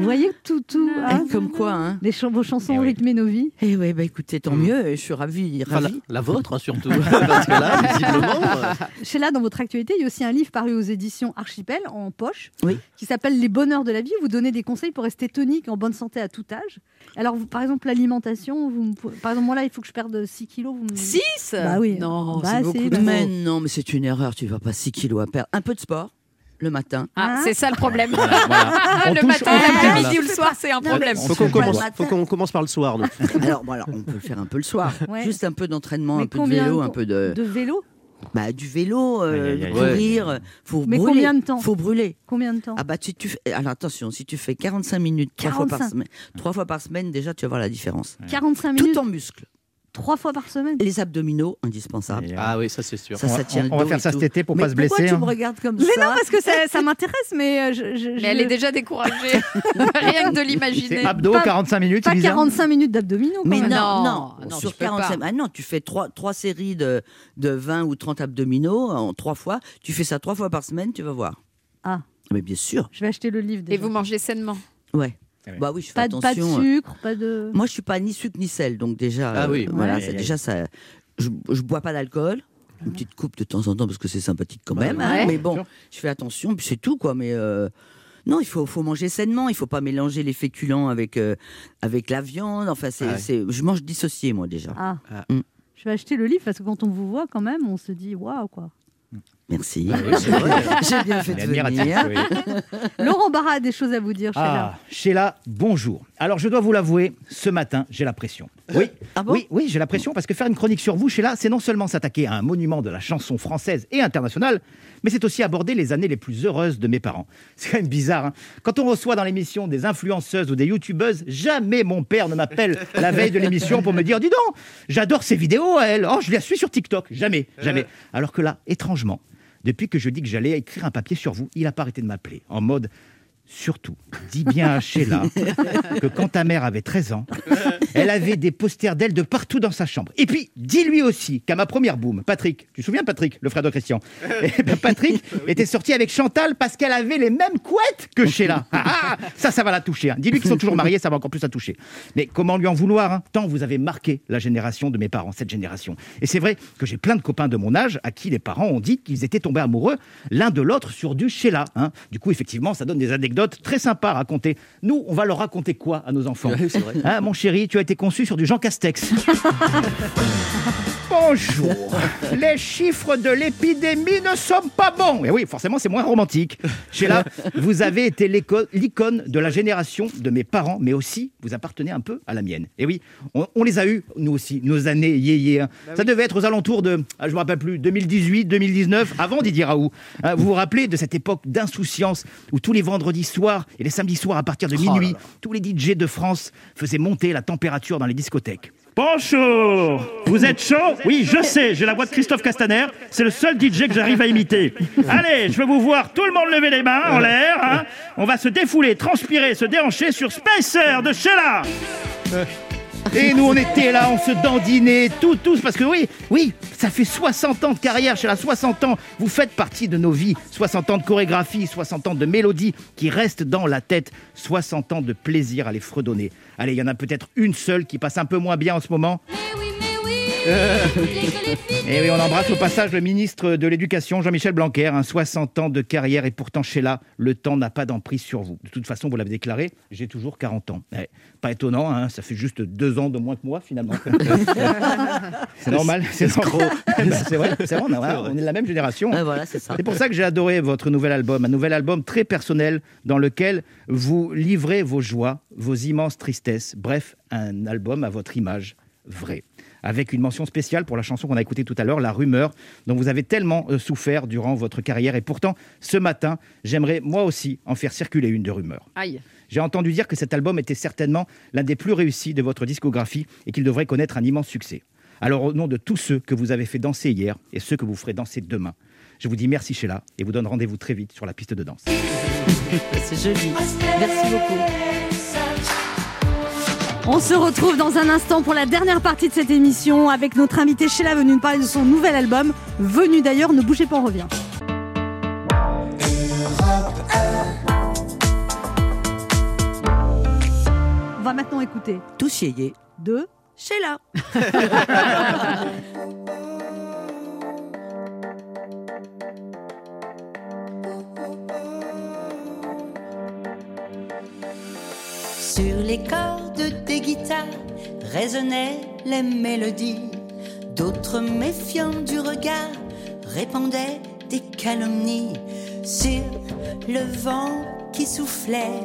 Vous voyez tout, tout. hein Comme quoi, hein Les ch- vos chansons ont rythmé nos vies. Eh ouais, bah écoutez, tant mieux, je suis ravie. Enfin, la, ravie. la vôtre, hein, surtout. Parce que là, visiblement. euh, Sheila, dans votre actualité, il y a aussi un livre paru aux éditions Archipel en poche Oui. qui s'appelle Les bonheurs de la vie. Vous donnez des conseils pour rester tonique en bonne santé à tout âge. Alors, vous- par exemple, l'alimentation, vous par exemple, moi là, il faut que je perde 6 kilos. Vous me... 6 Bah oui. Non, Bah, c'est beaucoup. Mais non, mais c'est une erreur, tu vas pas 6 kilos à perdre. Un peu de sport, le matin. Ah, Hein c'est ça le problème. voilà. On le touche- matin, l'après-midi voilà. ou le soir, c'est un problème. Faut qu'on commence, matin. faut qu'on commence par le soir. Alors, bon, alors, on peut le faire un peu le soir. Ouais. Juste un peu d'entraînement, un peu de vélo, un peu de. De vélo? Bah, du vélo, euh, Aïe, aïe, aïe. de courir. Faut Mais brûler. combien de temps? Faut brûler. Combien de temps? Ah bah si tu fais... alors attention si tu fais 45 minutes trois fois par 45. semaine trois fois par semaine déjà tu vas voir la différence 45 minutes, tout en muscles trois fois par semaine. les abdominaux indispensables Ah oui, ça c'est sûr. ça On va- ça tient on le va faire ça cet été pour mais pas se pourquoi blesser, tu hein. me regardes comme Mais ça non, parce que ça, ça m'intéresse, mais euh, je, je- Mais je- elle est déjà découragée. Rien que de l'imaginer. Abdos, Pas- 45 minutes, pas Elisa 45 minutes d'abdominaux. mais non, même. non, Non, non, sur tu peux 45 pas. ah non, tu fais trois, trois séries de, de 20 ou 30 abdominaux en trois fois. Tu fais ça trois fois par semaine, tu vas voir. Ah. Mais bien sûr. Je vais acheter le livre. Et vous mangez sainement. Ouais. Ah. Bah oui, je fais pas, de, pas de attention. sucre, pas de. Moi, je suis pas ni sucre ni sel, donc déjà, Ah oui. voilà, Ouais. c'est déjà ça. Je, je bois pas d'alcool. Une petite coupe de temps en temps parce que c'est sympathique quand même. hein, Ouais. mais bon, je fais attention, puis c'est tout quoi. Mais euh, non, il faut, faut manger sainement. Il faut pas mélanger les féculents avec euh, avec la viande. Enfin, c'est, Ouais. c'est- je mange dissocié moi déjà. Ah. Ah. Mm. Je vais acheter le livre parce que quand on vous voit, quand même, on se dit waouh quoi. Merci. Oui, vrai. J'ai bien fait de venir. oui. Laurent Barra a des choses à vous dire, Sheila. Ah, Sheila, bonjour. Alors, je dois vous l'avouer, ce matin, j'ai la pression. Oui, Ah bon oui, oui, j'ai la pression parce que faire une chronique sur vous, Sheila, c'est non seulement s'attaquer à un monument de la chanson française et internationale, mais c'est aussi aborder les années les plus heureuses de mes parents. C'est quand même bizarre. hein. Quand on reçoit dans l'émission des influenceuses ou des youtubeuses, jamais mon père ne m'appelle la veille de l'émission pour me dire Dis donc, j'adore ces vidéos à elle. Oh, je la suis sur TikTok. Jamais, jamais. Alors que là, étrangement, depuis que je dis que j'allais écrire un papier sur vous, il a pas arrêté de m'appeler en mode Surtout, dis bien à Sheila que quand ta mère avait 13 ans, Elle avait des posters d'elle de partout dans sa chambre. Et puis, dis-lui aussi qu'à ma première boum, Patrick, tu te souviens de Patrick, le frère de Christian Eh ben, Patrick était sorti avec Chantal parce qu'elle avait les mêmes couettes que Sheila. Ah, ah, ça, ça va la toucher. hein. Dis-lui qu'ils sont toujours mariés, ça va encore plus la toucher. Mais comment lui en vouloir hein? Tant vous avez marqué la génération de mes parents, cette génération. Et c'est vrai que j'ai plein de copains de mon âge à qui les parents ont dit qu'ils étaient tombés amoureux l'un de l'autre sur du Sheila. hein. Du coup, effectivement, ça donne des anecdotes très sympas à raconter. Nous, on va leur raconter quoi à nos enfants Oui, c'est vrai. Hein, Mon chéri, tu as été conçu sur du Jean Castex. Bonjour. Les chiffres de l'épidémie ne sont pas bons. Et oui, forcément, c'est moins romantique. Sheila, vous avez été l'icône de la génération de mes parents, mais aussi vous appartenez un peu à la mienne. Et oui, on, on les a eus, nous aussi, nos années yéyé. hein. Ça devait être aux alentours de, ah, je me rappelle plus, 2018, 2019, avant Didier Raoult. Hein, vous vous rappelez de cette époque d'insouciance où tous les vendredis soirs et les samedis soirs à partir de minuit, tous les DJ de France faisaient monter la température dans les discothèques. Bonjour Vous êtes chaud? Oui, je sais, j'ai la voix de Christophe Castaner, c'est le seul DJ que j'arrive à imiter. Allez, je veux vous voir tout le monde lever les mains en l'air. hein. On va se défouler, transpirer, se déhancher sur Spacer de Sheila Et nous, on était là, on se dandinait, tout, tous, parce que oui, oui, ça fait 60 ans de carrière chez la 60 ans. Vous faites partie de nos vies. 60 ans de chorégraphie, 60 ans de mélodie qui restent dans la tête. 60 ans de plaisir à les fredonner. Allez, il y en a peut-être une seule qui passe un peu moins bien en ce moment. Et oui, on embrasse au passage le ministre de l'Éducation, Jean-Michel Blanquer, un 60 ans de carrière et pourtant Sheila, le temps n'a pas d'emprise sur vous. De toute façon, vous l'avez déclaré, j'ai toujours 40 ans. Eh, pas étonnant, hein, ça fait juste deux ans de moins que moi finalement. c'est normal, c'est normal. Bah, c'est vrai, c'est vrai, on, a- on est de la même génération. Ouais, voilà, c'est pour ça que j'ai adoré votre nouvel album, un nouvel album très personnel dans lequel vous livrez vos joies, vos immenses tristesses, bref, un album à votre image vraie. Avec une mention spéciale pour la chanson qu'on a écoutée tout à l'heure, La Rumeur, dont vous avez tellement euh, souffert durant votre carrière. Et pourtant, ce matin, j'aimerais moi aussi en faire circuler une de rumeur. Aïe. J'ai entendu dire que cet album était certainement l'un des plus réussis de votre discographie et qu'il devrait connaître un immense succès. Alors, au nom de tous ceux que vous avez fait danser hier et ceux que vous ferez danser demain, je vous dis merci Sheila et vous donne rendez-vous très vite sur la piste de danse. C'est joli. Merci beaucoup. On se retrouve dans un instant pour la dernière partie de cette émission avec notre invité Sheila venu nous parler de son nouvel album. Venu d'ailleurs, ne bougez pas, on revient. On va maintenant écouter yéyé. de Sheila. Sur les cordes des guitares résonnaient les mélodies. D'autres méfiants du regard répandaient des calomnies sur le vent qui soufflait.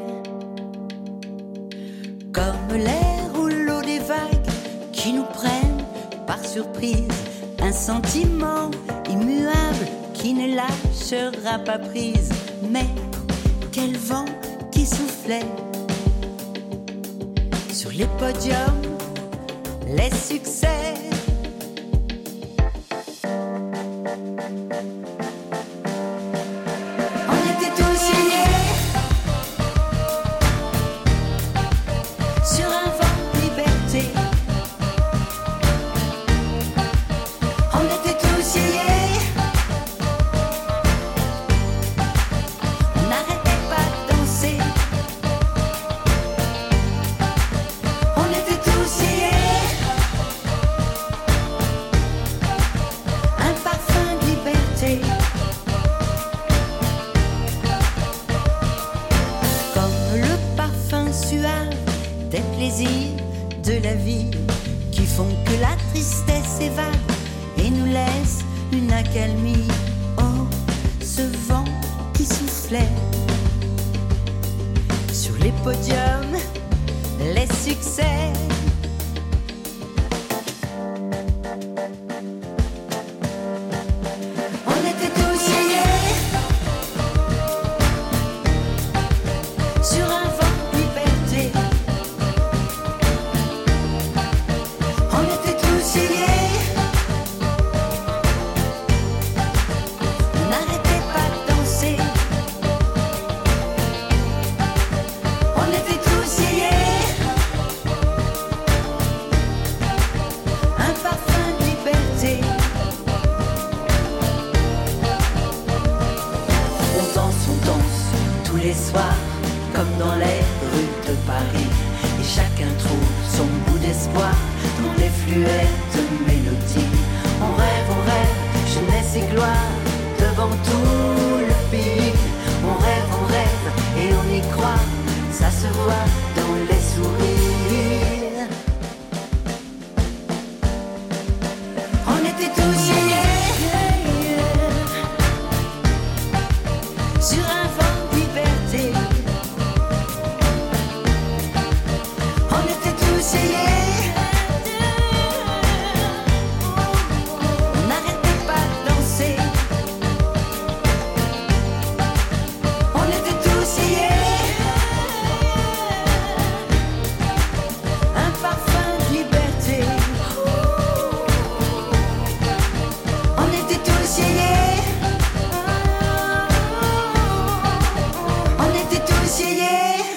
Comme les rouleaux des vagues qui nous prennent par surprise. Un sentiment immuable qui ne lâchera pas prise. Mais quel vent qui soufflait sur les podiums, les succès.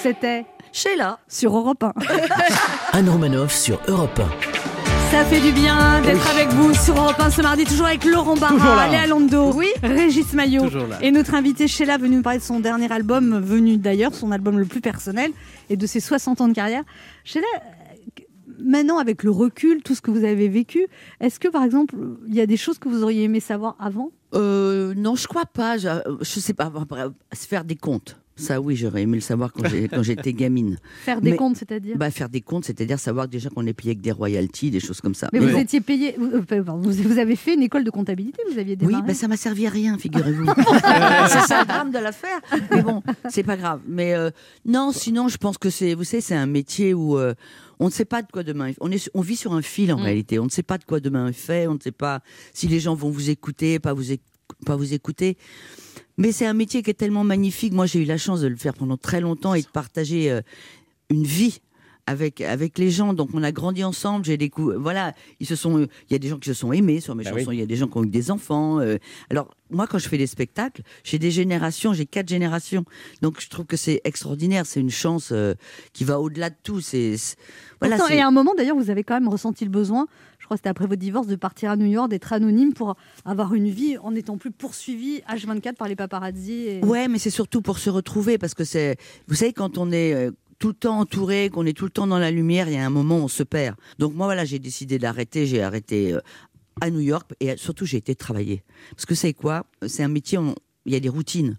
C'était Sheila sur Europe 1. Anne Romanoff sur Europe Ça fait du bien d'être avec vous sur Europe 1 ce mardi, toujours avec Laurent Barra. Léa Lando, Régis Maillot et notre invité Sheila venu nous parler de son dernier album, venu d'ailleurs, son album le plus personnel et de ses 60 ans de carrière. Sheila, euh, maintenant avec le recul, tout ce que vous avez vécu, est-ce que par exemple, il y a des choses que vous auriez aimé savoir avant? Euh, non, je crois pas. Je, je sais pas. après, se faire des comptes. Ça, oui, j'aurais aimé le savoir quand j'étais gamine. Faire des Mais- comptes, c'est-à-dire bah, Faire des comptes, c'est-à-dire savoir déjà qu'on est payé avec des royalties, des choses comme ça. Mais vous bon. étiez payé, vous, euh, vous- avez fait une école de comptabilité, vous aviez Oui, démarré ben ça m'a servi à rien, figurez-vous. c'est ça le drame de l'affaire. Mais bon, c'est pas grave. Mais euh, non, sinon, je pense que c'est, vous savez, c'est un métier où euh, on ne sait pas de quoi demain. On est, on vit sur un fil en Mm. réalité. On ne sait pas de quoi demain est fait. On ne sait pas si les gens vont vous écouter, pas vous, éc- pas vous écouter. Mais c'est un métier qui est tellement magnifique. Moi, j'ai eu la chance de le faire pendant très longtemps et de partager euh, une vie avec avec les gens. Donc, on a grandi ensemble. J'ai décou- voilà, ils se sont. Il y a des gens qui se sont aimés sur mes Bah chansons. oui. Il y a des gens qui ont eu des enfants. euh. alors, moi, quand je fais des spectacles, j'ai des générations. J'ai quatre générations. Donc, je trouve que c'est extraordinaire. C'est une chance euh, qui va au-delà de tout. C'est voilà. Pourtant, et à un moment, d'ailleurs, vous avez quand même ressenti le besoin, crois que c'était après votre divorce, de partir à New York, d'être anonyme pour avoir une vie en n'étant plus poursuivi H24 par les paparazzi. Et... Ouais, mais c'est surtout pour se retrouver parce que c'est, vous savez, quand on est euh, tout le temps entouré, qu'on est tout le temps dans la lumière, il y a un moment où on se perd. Donc moi, voilà, j'ai décidé d'arrêter. J'ai arrêté euh, à New York et euh, surtout j'ai été travailler. Parce que c'est quoi? C'est un métier, il y a des routines.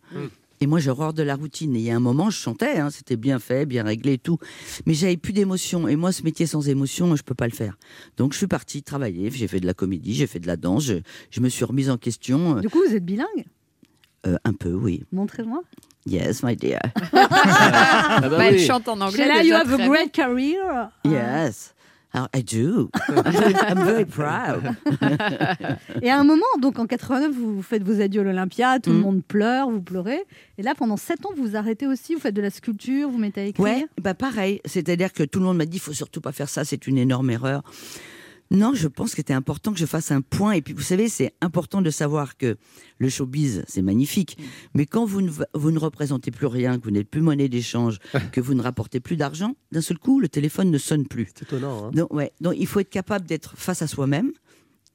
Et moi, j'ai horreur de la routine. Et il y a un moment, je chantais, hein, c'était bien fait, bien réglé et tout. Mais j'avais plus d'émotion. Et moi, ce métier sans émotion, je peux pas le faire. Donc, je suis partie travailler. J'ai fait de la comédie, j'ai fait de la danse. Je, je me suis remise en question. Du coup, vous êtes bilingue? Euh, un peu, oui. Montrez-moi. Yes, my dear. bah Bah, elle chante en anglais déjà you have a great career? Yes. Alors, I do. I'm very proud. Et à un moment, donc en 89, vous faites vos adieux à l'Olympia, tout le Mm. monde pleure, vous pleurez. Et là, pendant 7 ans, vous vous arrêtez aussi, vous faites de la sculpture, vous mettez à écrire. Ouais, bah pareil. C'est-à-dire que tout le monde m'a dit, il faut surtout pas faire ça, c'est une énorme erreur. Non, je pense que c'était important que je fasse un point. Et puis, vous savez, c'est important de savoir que le showbiz, c'est magnifique. Mais quand vous ne, vous ne représentez plus rien, que vous n'êtes plus monnaie d'échange, que vous ne rapportez plus d'argent, d'un seul coup, le téléphone ne sonne plus. C'est étonnant. hein. Donc, ouais. Donc, il faut être capable d'être face à soi-même,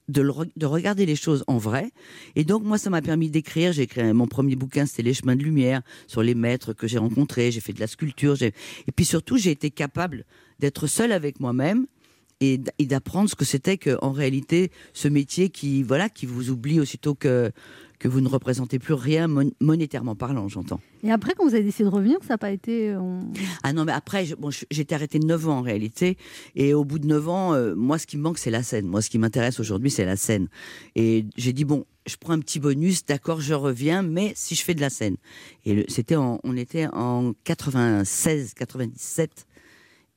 de, le de regarder les choses en vrai. Et donc, moi, ça m'a permis d'écrire. J'ai écrit mon premier bouquin, c'était Les chemins de lumière, sur les maîtres que j'ai rencontrés. J'ai fait de la sculpture. Et puis surtout, j'ai été capable d'être seule avec moi-même et d'apprendre ce que c'était que, en réalité, ce métier qui, voilà, qui vous oublie aussitôt que, que vous ne représentez plus rien mon- monétairement parlant, j'entends. Et après, quand vous avez décidé de revenir, ça n'a pas été. euh, on- Ah non, mais après, je- bon, arrêtée 9 ans en réalité. Et au bout de 9 ans, euh, moi, ce qui me manque, c'est la scène. Moi, ce qui m'intéresse aujourd'hui, c'est la scène. Et j'ai dit, bon, je prends un petit bonus, d'accord, je reviens, mais si je fais de la scène. Et c'était on était en 96, 97.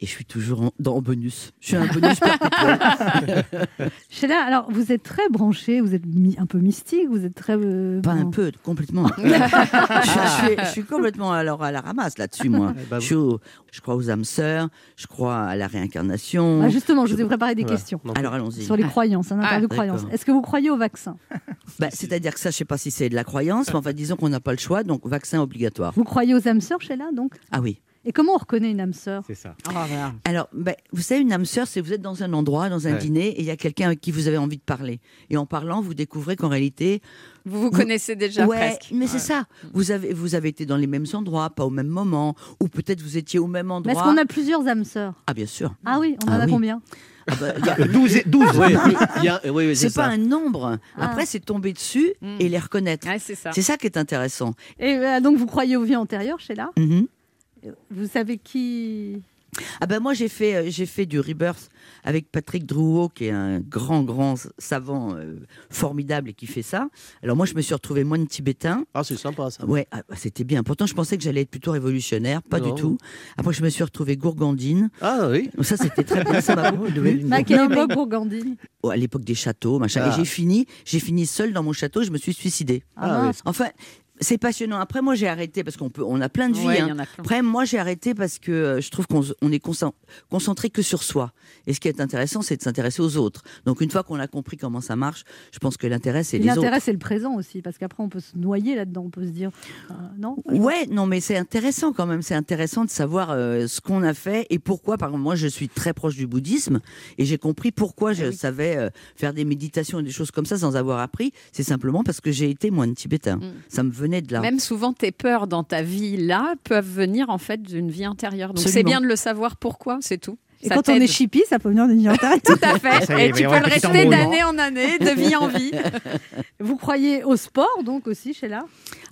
Et je suis toujours en, dans en bonus. Je suis un bonus perpétuel. Sheila, alors vous êtes très branché, vous êtes mi- un peu mystique, vous êtes très. euh, Pas un peu, complètement. je, je suis, je suis complètement alors à la ramasse là-dessus, moi. Eh ben, je, suis au- je crois aux âmes sœurs, je crois à la réincarnation. Ah, justement, je vous ai préparé des questions. Alors allons-y. Sur les croyances, un interview Ah, croyances. Est-ce que vous croyez au vaccin? Bah, C'est-à-dire que ça, je sais pas si c'est de la croyance, mais enfin disons qu'on n'a pas le choix, donc vaccin obligatoire. Vous croyez aux âmes sœurs, Sheila, donc? Ah oui. Et comment on reconnaît une âme sœur C'est ça. Alors, ben, vous savez, une âme sœur, c'est vous êtes dans un endroit, dans un Ouais. dîner, et il y a quelqu'un avec qui vous avez envie de parler. Et en parlant, vous découvrez qu'en réalité. Vous vous connaissez déjà ouais, presque. Mais c'est ça. Vous avez, vous avez été dans les mêmes endroits, pas au même moment, ou peut-être vous étiez au même endroit. est-ce qu'on a plusieurs âmes sœurs? Ah, bien sûr. Ah oui, on en Ah a oui. combien? Ah bah, il y a- 12 et- 12. Oui, oui, c'est pas ça. un nombre. Après, c'est tomber dessus et les reconnaître. c'est ça. C'est ça qui est intéressant. Et euh, donc vous croyez aux vies antérieures, Sheila? Mhm. Vous savez qui Ah ben moi j'ai fait euh, j'ai fait du rebirth avec Patrick Drouot qui est un grand grand savant euh, formidable et qui fait ça. Alors moi je me suis retrouvé moine tibétain. Ah c'est sympa ça. Ouais, ah, bah, c'était bien. Pourtant je pensais que j'allais être plutôt révolutionnaire, pas Non. du tout. Après je me suis retrouvé gourgandine. Ah oui. Ça c'était très bien, ça m'a beaucoup plu. Mais à quelle Non, mais- époque, Gourgandine? Oh, à l'époque des châteaux, machin. Ah. Et j'ai fini, j'ai fini seul dans mon château, je me suis suicidé. Ah, mince. Enfin, c'est passionnant. Après, moi, j'ai arrêté parce qu'on peut, on a plein de vies. Ouais, il hein. Après, moi, j'ai arrêté parce que euh, je trouve qu'on on est concent- concentré que sur soi. Et ce qui est intéressant, c'est de s'intéresser aux autres. Donc, une fois qu'on a compris comment ça marche, je pense que l'intérêt, c'est les autres. L'intérêt, c'est le présent aussi, parce qu'après, on peut se noyer là-dedans. On peut se dire, euh, non Ouais, non, mais c'est intéressant quand même. C'est intéressant de savoir euh, ce qu'on a fait et pourquoi. Par exemple, moi, je suis très proche du bouddhisme et j'ai compris pourquoi je savais euh, faire des méditations et des choses comme ça sans avoir appris. C'est simplement parce que j'ai été moine tibétain. Ça me venait de là. Même souvent, tes peurs dans ta vie là peuvent venir en fait d'une vie intérieure. Donc c'est bien de le savoir pourquoi, c'est tout. Et Ça quand on est chippie, ça peut venir de vie antérieure. Tout à fait. Est, Et tu peux le rester d'année en année, de vie en vie. Vous croyez au sport, donc aussi, Sheila?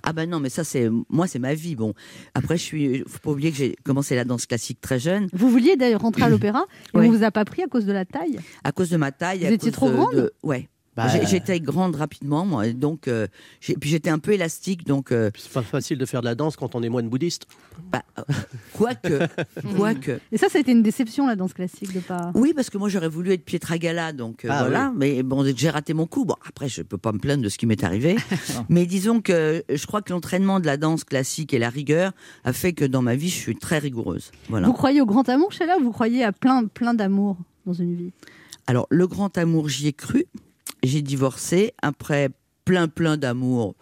Ah ben non, mais ça c'est moi c'est ma vie. Bon, après je suis, faut pas oublier que j'ai commencé la danse classique très jeune. Vous vouliez d'ailleurs rentrer à l'opéra, et Ouais. on vous a pas pris à cause de la taille? À cause de ma taille. Vous à étiez cause trop de- grande? de- Ouais. Bah, J'ai- J'étais grande rapidement, moi, et donc euh, puis j'étais un peu élastique, donc euh, C'est pas facile de faire de la danse quand on est moine bouddhiste. bah, euh, quoique, quoique. Et ça, ça a été une déception, la danse classique, de pas. Oui, parce que moi j'aurais voulu être Pietragala, donc euh, Ah, voilà. Mais bon, j'ai raté mon coup. Bon, après, je peux pas me plaindre de ce qui m'est arrivé. mais disons que je crois que l'entraînement de la danse classique et la rigueur a fait que dans ma vie, je suis très rigoureuse. Voilà. Vous croyez au grand amour, Sheila, ou vous croyez à plein, plein d'amour dans une vie? Alors, le grand amour, j'y ai cru. J'ai divorcé après plein, plein d'amour.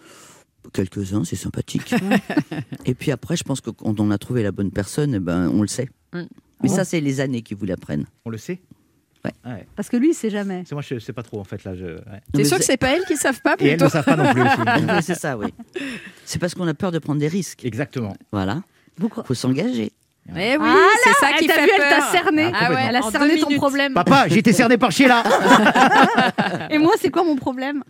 Quelques-uns, c'est sympathique. et puis après, je pense que quand on a trouvé la bonne personne, eh ben, on le sait. Mm. Mais Oh. ça, c'est les années qui vous l'apprennent. On le sait Ouais. Ouais. Parce que lui, il sait jamais. C'est moi, je sais pas trop en fait là. Je... ouais. T'es sûr que c'est pas elles qui savent pas Et elles plutôt ne savent pas non plus. c'est ça, oui. C'est parce qu'on a peur de prendre des risques. Exactement. Voilà. Vous faut s'engager. Eh oui, Ah c'est ça elle qui t'a fait vu, peur. Elle t'a cerné. Ah ouais, elle a en cerné ton minutes. problème. Papa, j'ai été cerné par Sheila. Et moi, c'est quoi mon problème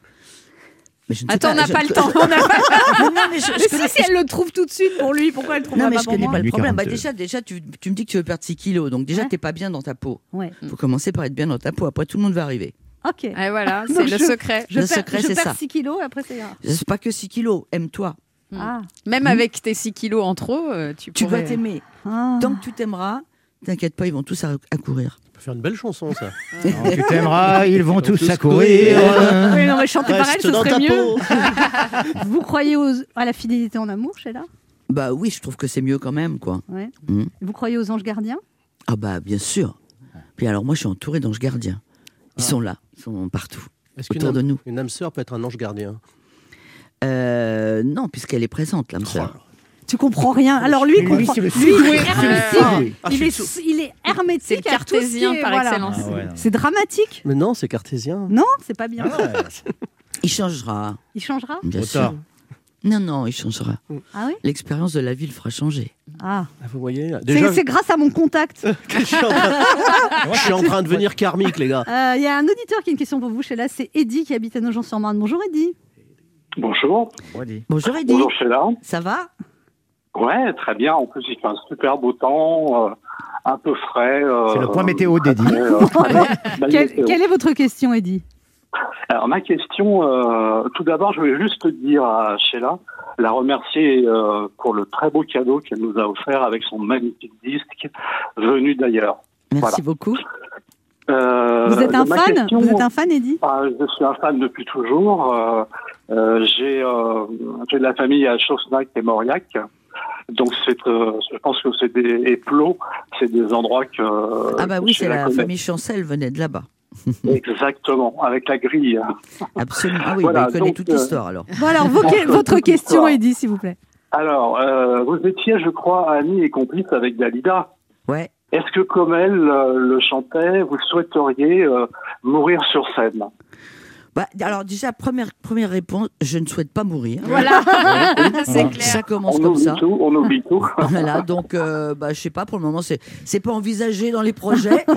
Mais je ne sais Attends, on n'a je- pas le temps. On pas- Non, non, mais je, je Mais si, connais- si elle le trouve tout de suite pour lui, pourquoi elle le Non, trouvera mais pas je pour connais moi pas le problème. Bah, 42. déjà, déjà tu, tu me dis que tu veux perdre 6 kilos. Donc, déjà, Ouais. t'es pas bien dans ta peau. Ouais. Il faut commencer par être bien dans ta peau. Après, tout le monde va arriver. Ok. Et voilà, c'est le je- secret. Je Le perds, secret, je c'est perds ça. 6 kilos et après, c'est grave. C'est pas que 6 kilos. Aime-toi. Ah. Même avec tes 6 kilos en trop, euh, tu Tu pourrais... dois t'aimer. Ah. Tant que tu t'aimeras, t'inquiète pas, ils vont tous à- accourir. On peut faire une belle chanson ça. Quand tu t'aimeras, ils vont tous tous accourir. Oui, non, mais chanter pareil, ce dans serait ta mieux. peau. Vous croyez aux- à la fidélité en amour, Sheila? Bah oui, je trouve que c'est mieux quand même, quoi. Ouais. Mm. Vous croyez aux anges gardiens? Ah bah bien sûr. Puis alors moi, je suis entouré d'anges gardiens. Ils sont là, ils sont partout, Est-ce qu'une autour de âme- nous. Une âme sœur peut être un ange gardien? Euh, non, puisqu'elle est présente, l'âme sœur. Tu comprends rien. Alors lui, comprend. c'est le Lui, il est hermétique. Ah, Il est, il hermétique. C'est ce cartésien est- par voilà. excellence. Ah ouais. C'est dramatique. Mais non, c'est cartésien. Non, c'est pas bien. Ah ouais. Il changera, Il changera bien sûr. tard. Non, non, il changera. Ah oui L'expérience de la vie le fera changer. Ah. Ah, Vous voyez C'est Déjà, c'est grâce à mon contact. je suis en train, je suis en train de devenir karmique, les gars. Euh, Il y a un auditeur qui a une question pour vous. Sheila, c'est Eddy qui habite à Nogent-sur-Marne. Bonjour Eddy. Bonjour. Bonjour Eddy, Bonjour Sheila. ça va? Ouais, très bien. En plus, il fait un super beau temps, euh, un peu frais. euh, C'est le point météo très, euh, Quelle, est votre question, Eddy? Alors ma question, euh, tout d'abord, je voulais juste dire à Sheila, la remercier euh, pour le très beau cadeau qu'elle nous a offert avec son magnifique disque venu d'ailleurs. Merci Voilà. beaucoup. Euh, Vous êtes un fan? Question- Vous êtes un fan, Eddy? Ah, je suis un fan depuis toujours. Euh, j'ai euh, j'ai de la famille à Chaussnac et Mauriac. Donc c'est, euh, je pense que c'est des et Plot, c'est des endroits que. Ah bah oui, c'est la famille Chancel venait de là-bas. Exactement, avec la grille. Absolument. Ah oui, Voilà, bah, il connaît donc, toute euh, l'histoire alors. Bon alors, vos que- Entre votre question. Eddy, s'il vous plaît. Alors, euh, vous étiez, je crois, amis et complices avec Dalida. Ouais. Est-ce que, comme elle euh, le chantait, vous souhaiteriez euh, mourir sur scène? Bah, alors déjà, première, première réponse, je ne souhaite pas mourir. Voilà. c'est clair. Ça commence On comme oublie ça. tout, on oublie tout. Voilà, donc euh, bah, je sais pas, pour le moment, c'est c'est pas envisagé dans les projets.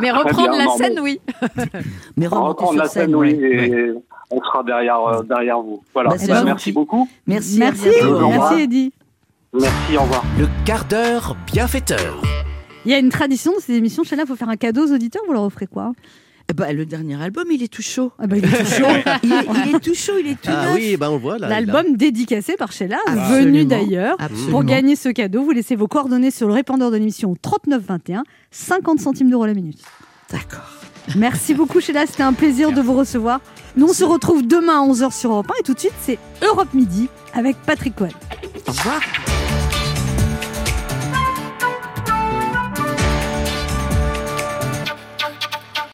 Mais reprendre bien, la non, scène, mais- oui. Mais remonter Reprendre sur la scène, scène, oui, ouais. et on sera derrière, euh, derrière vous. Voilà. Bah, Bah, merci beaucoup. Merci, Merci, merci Eddy. Merci, au revoir. Le quart d'heure bienfaiteur. Il y a une tradition de ces émissions, Sheila, il faut faire un cadeau aux auditeurs, vous leur offrez quoi? Eh ben, le dernier album, il est tout chaud. Ah bah, il est tout chaud. il, est, il est tout chaud, il est tout Ah neuf. oui, ben on voit là. L'album dédicacé par Sheila, Absolument. venu d'ailleurs. Absolument. Pour gagner ce cadeau, vous laissez vos coordonnées sur le répondeur de l'émission 3921, 50 centimes d'euros la minute. D'accord. Merci beaucoup Sheila, c'était un plaisir de vous recevoir. Nous on se retrouve demain à 11h sur Europe 1 et tout de suite c'est Europe Midi avec Patrick Cohen. Au revoir.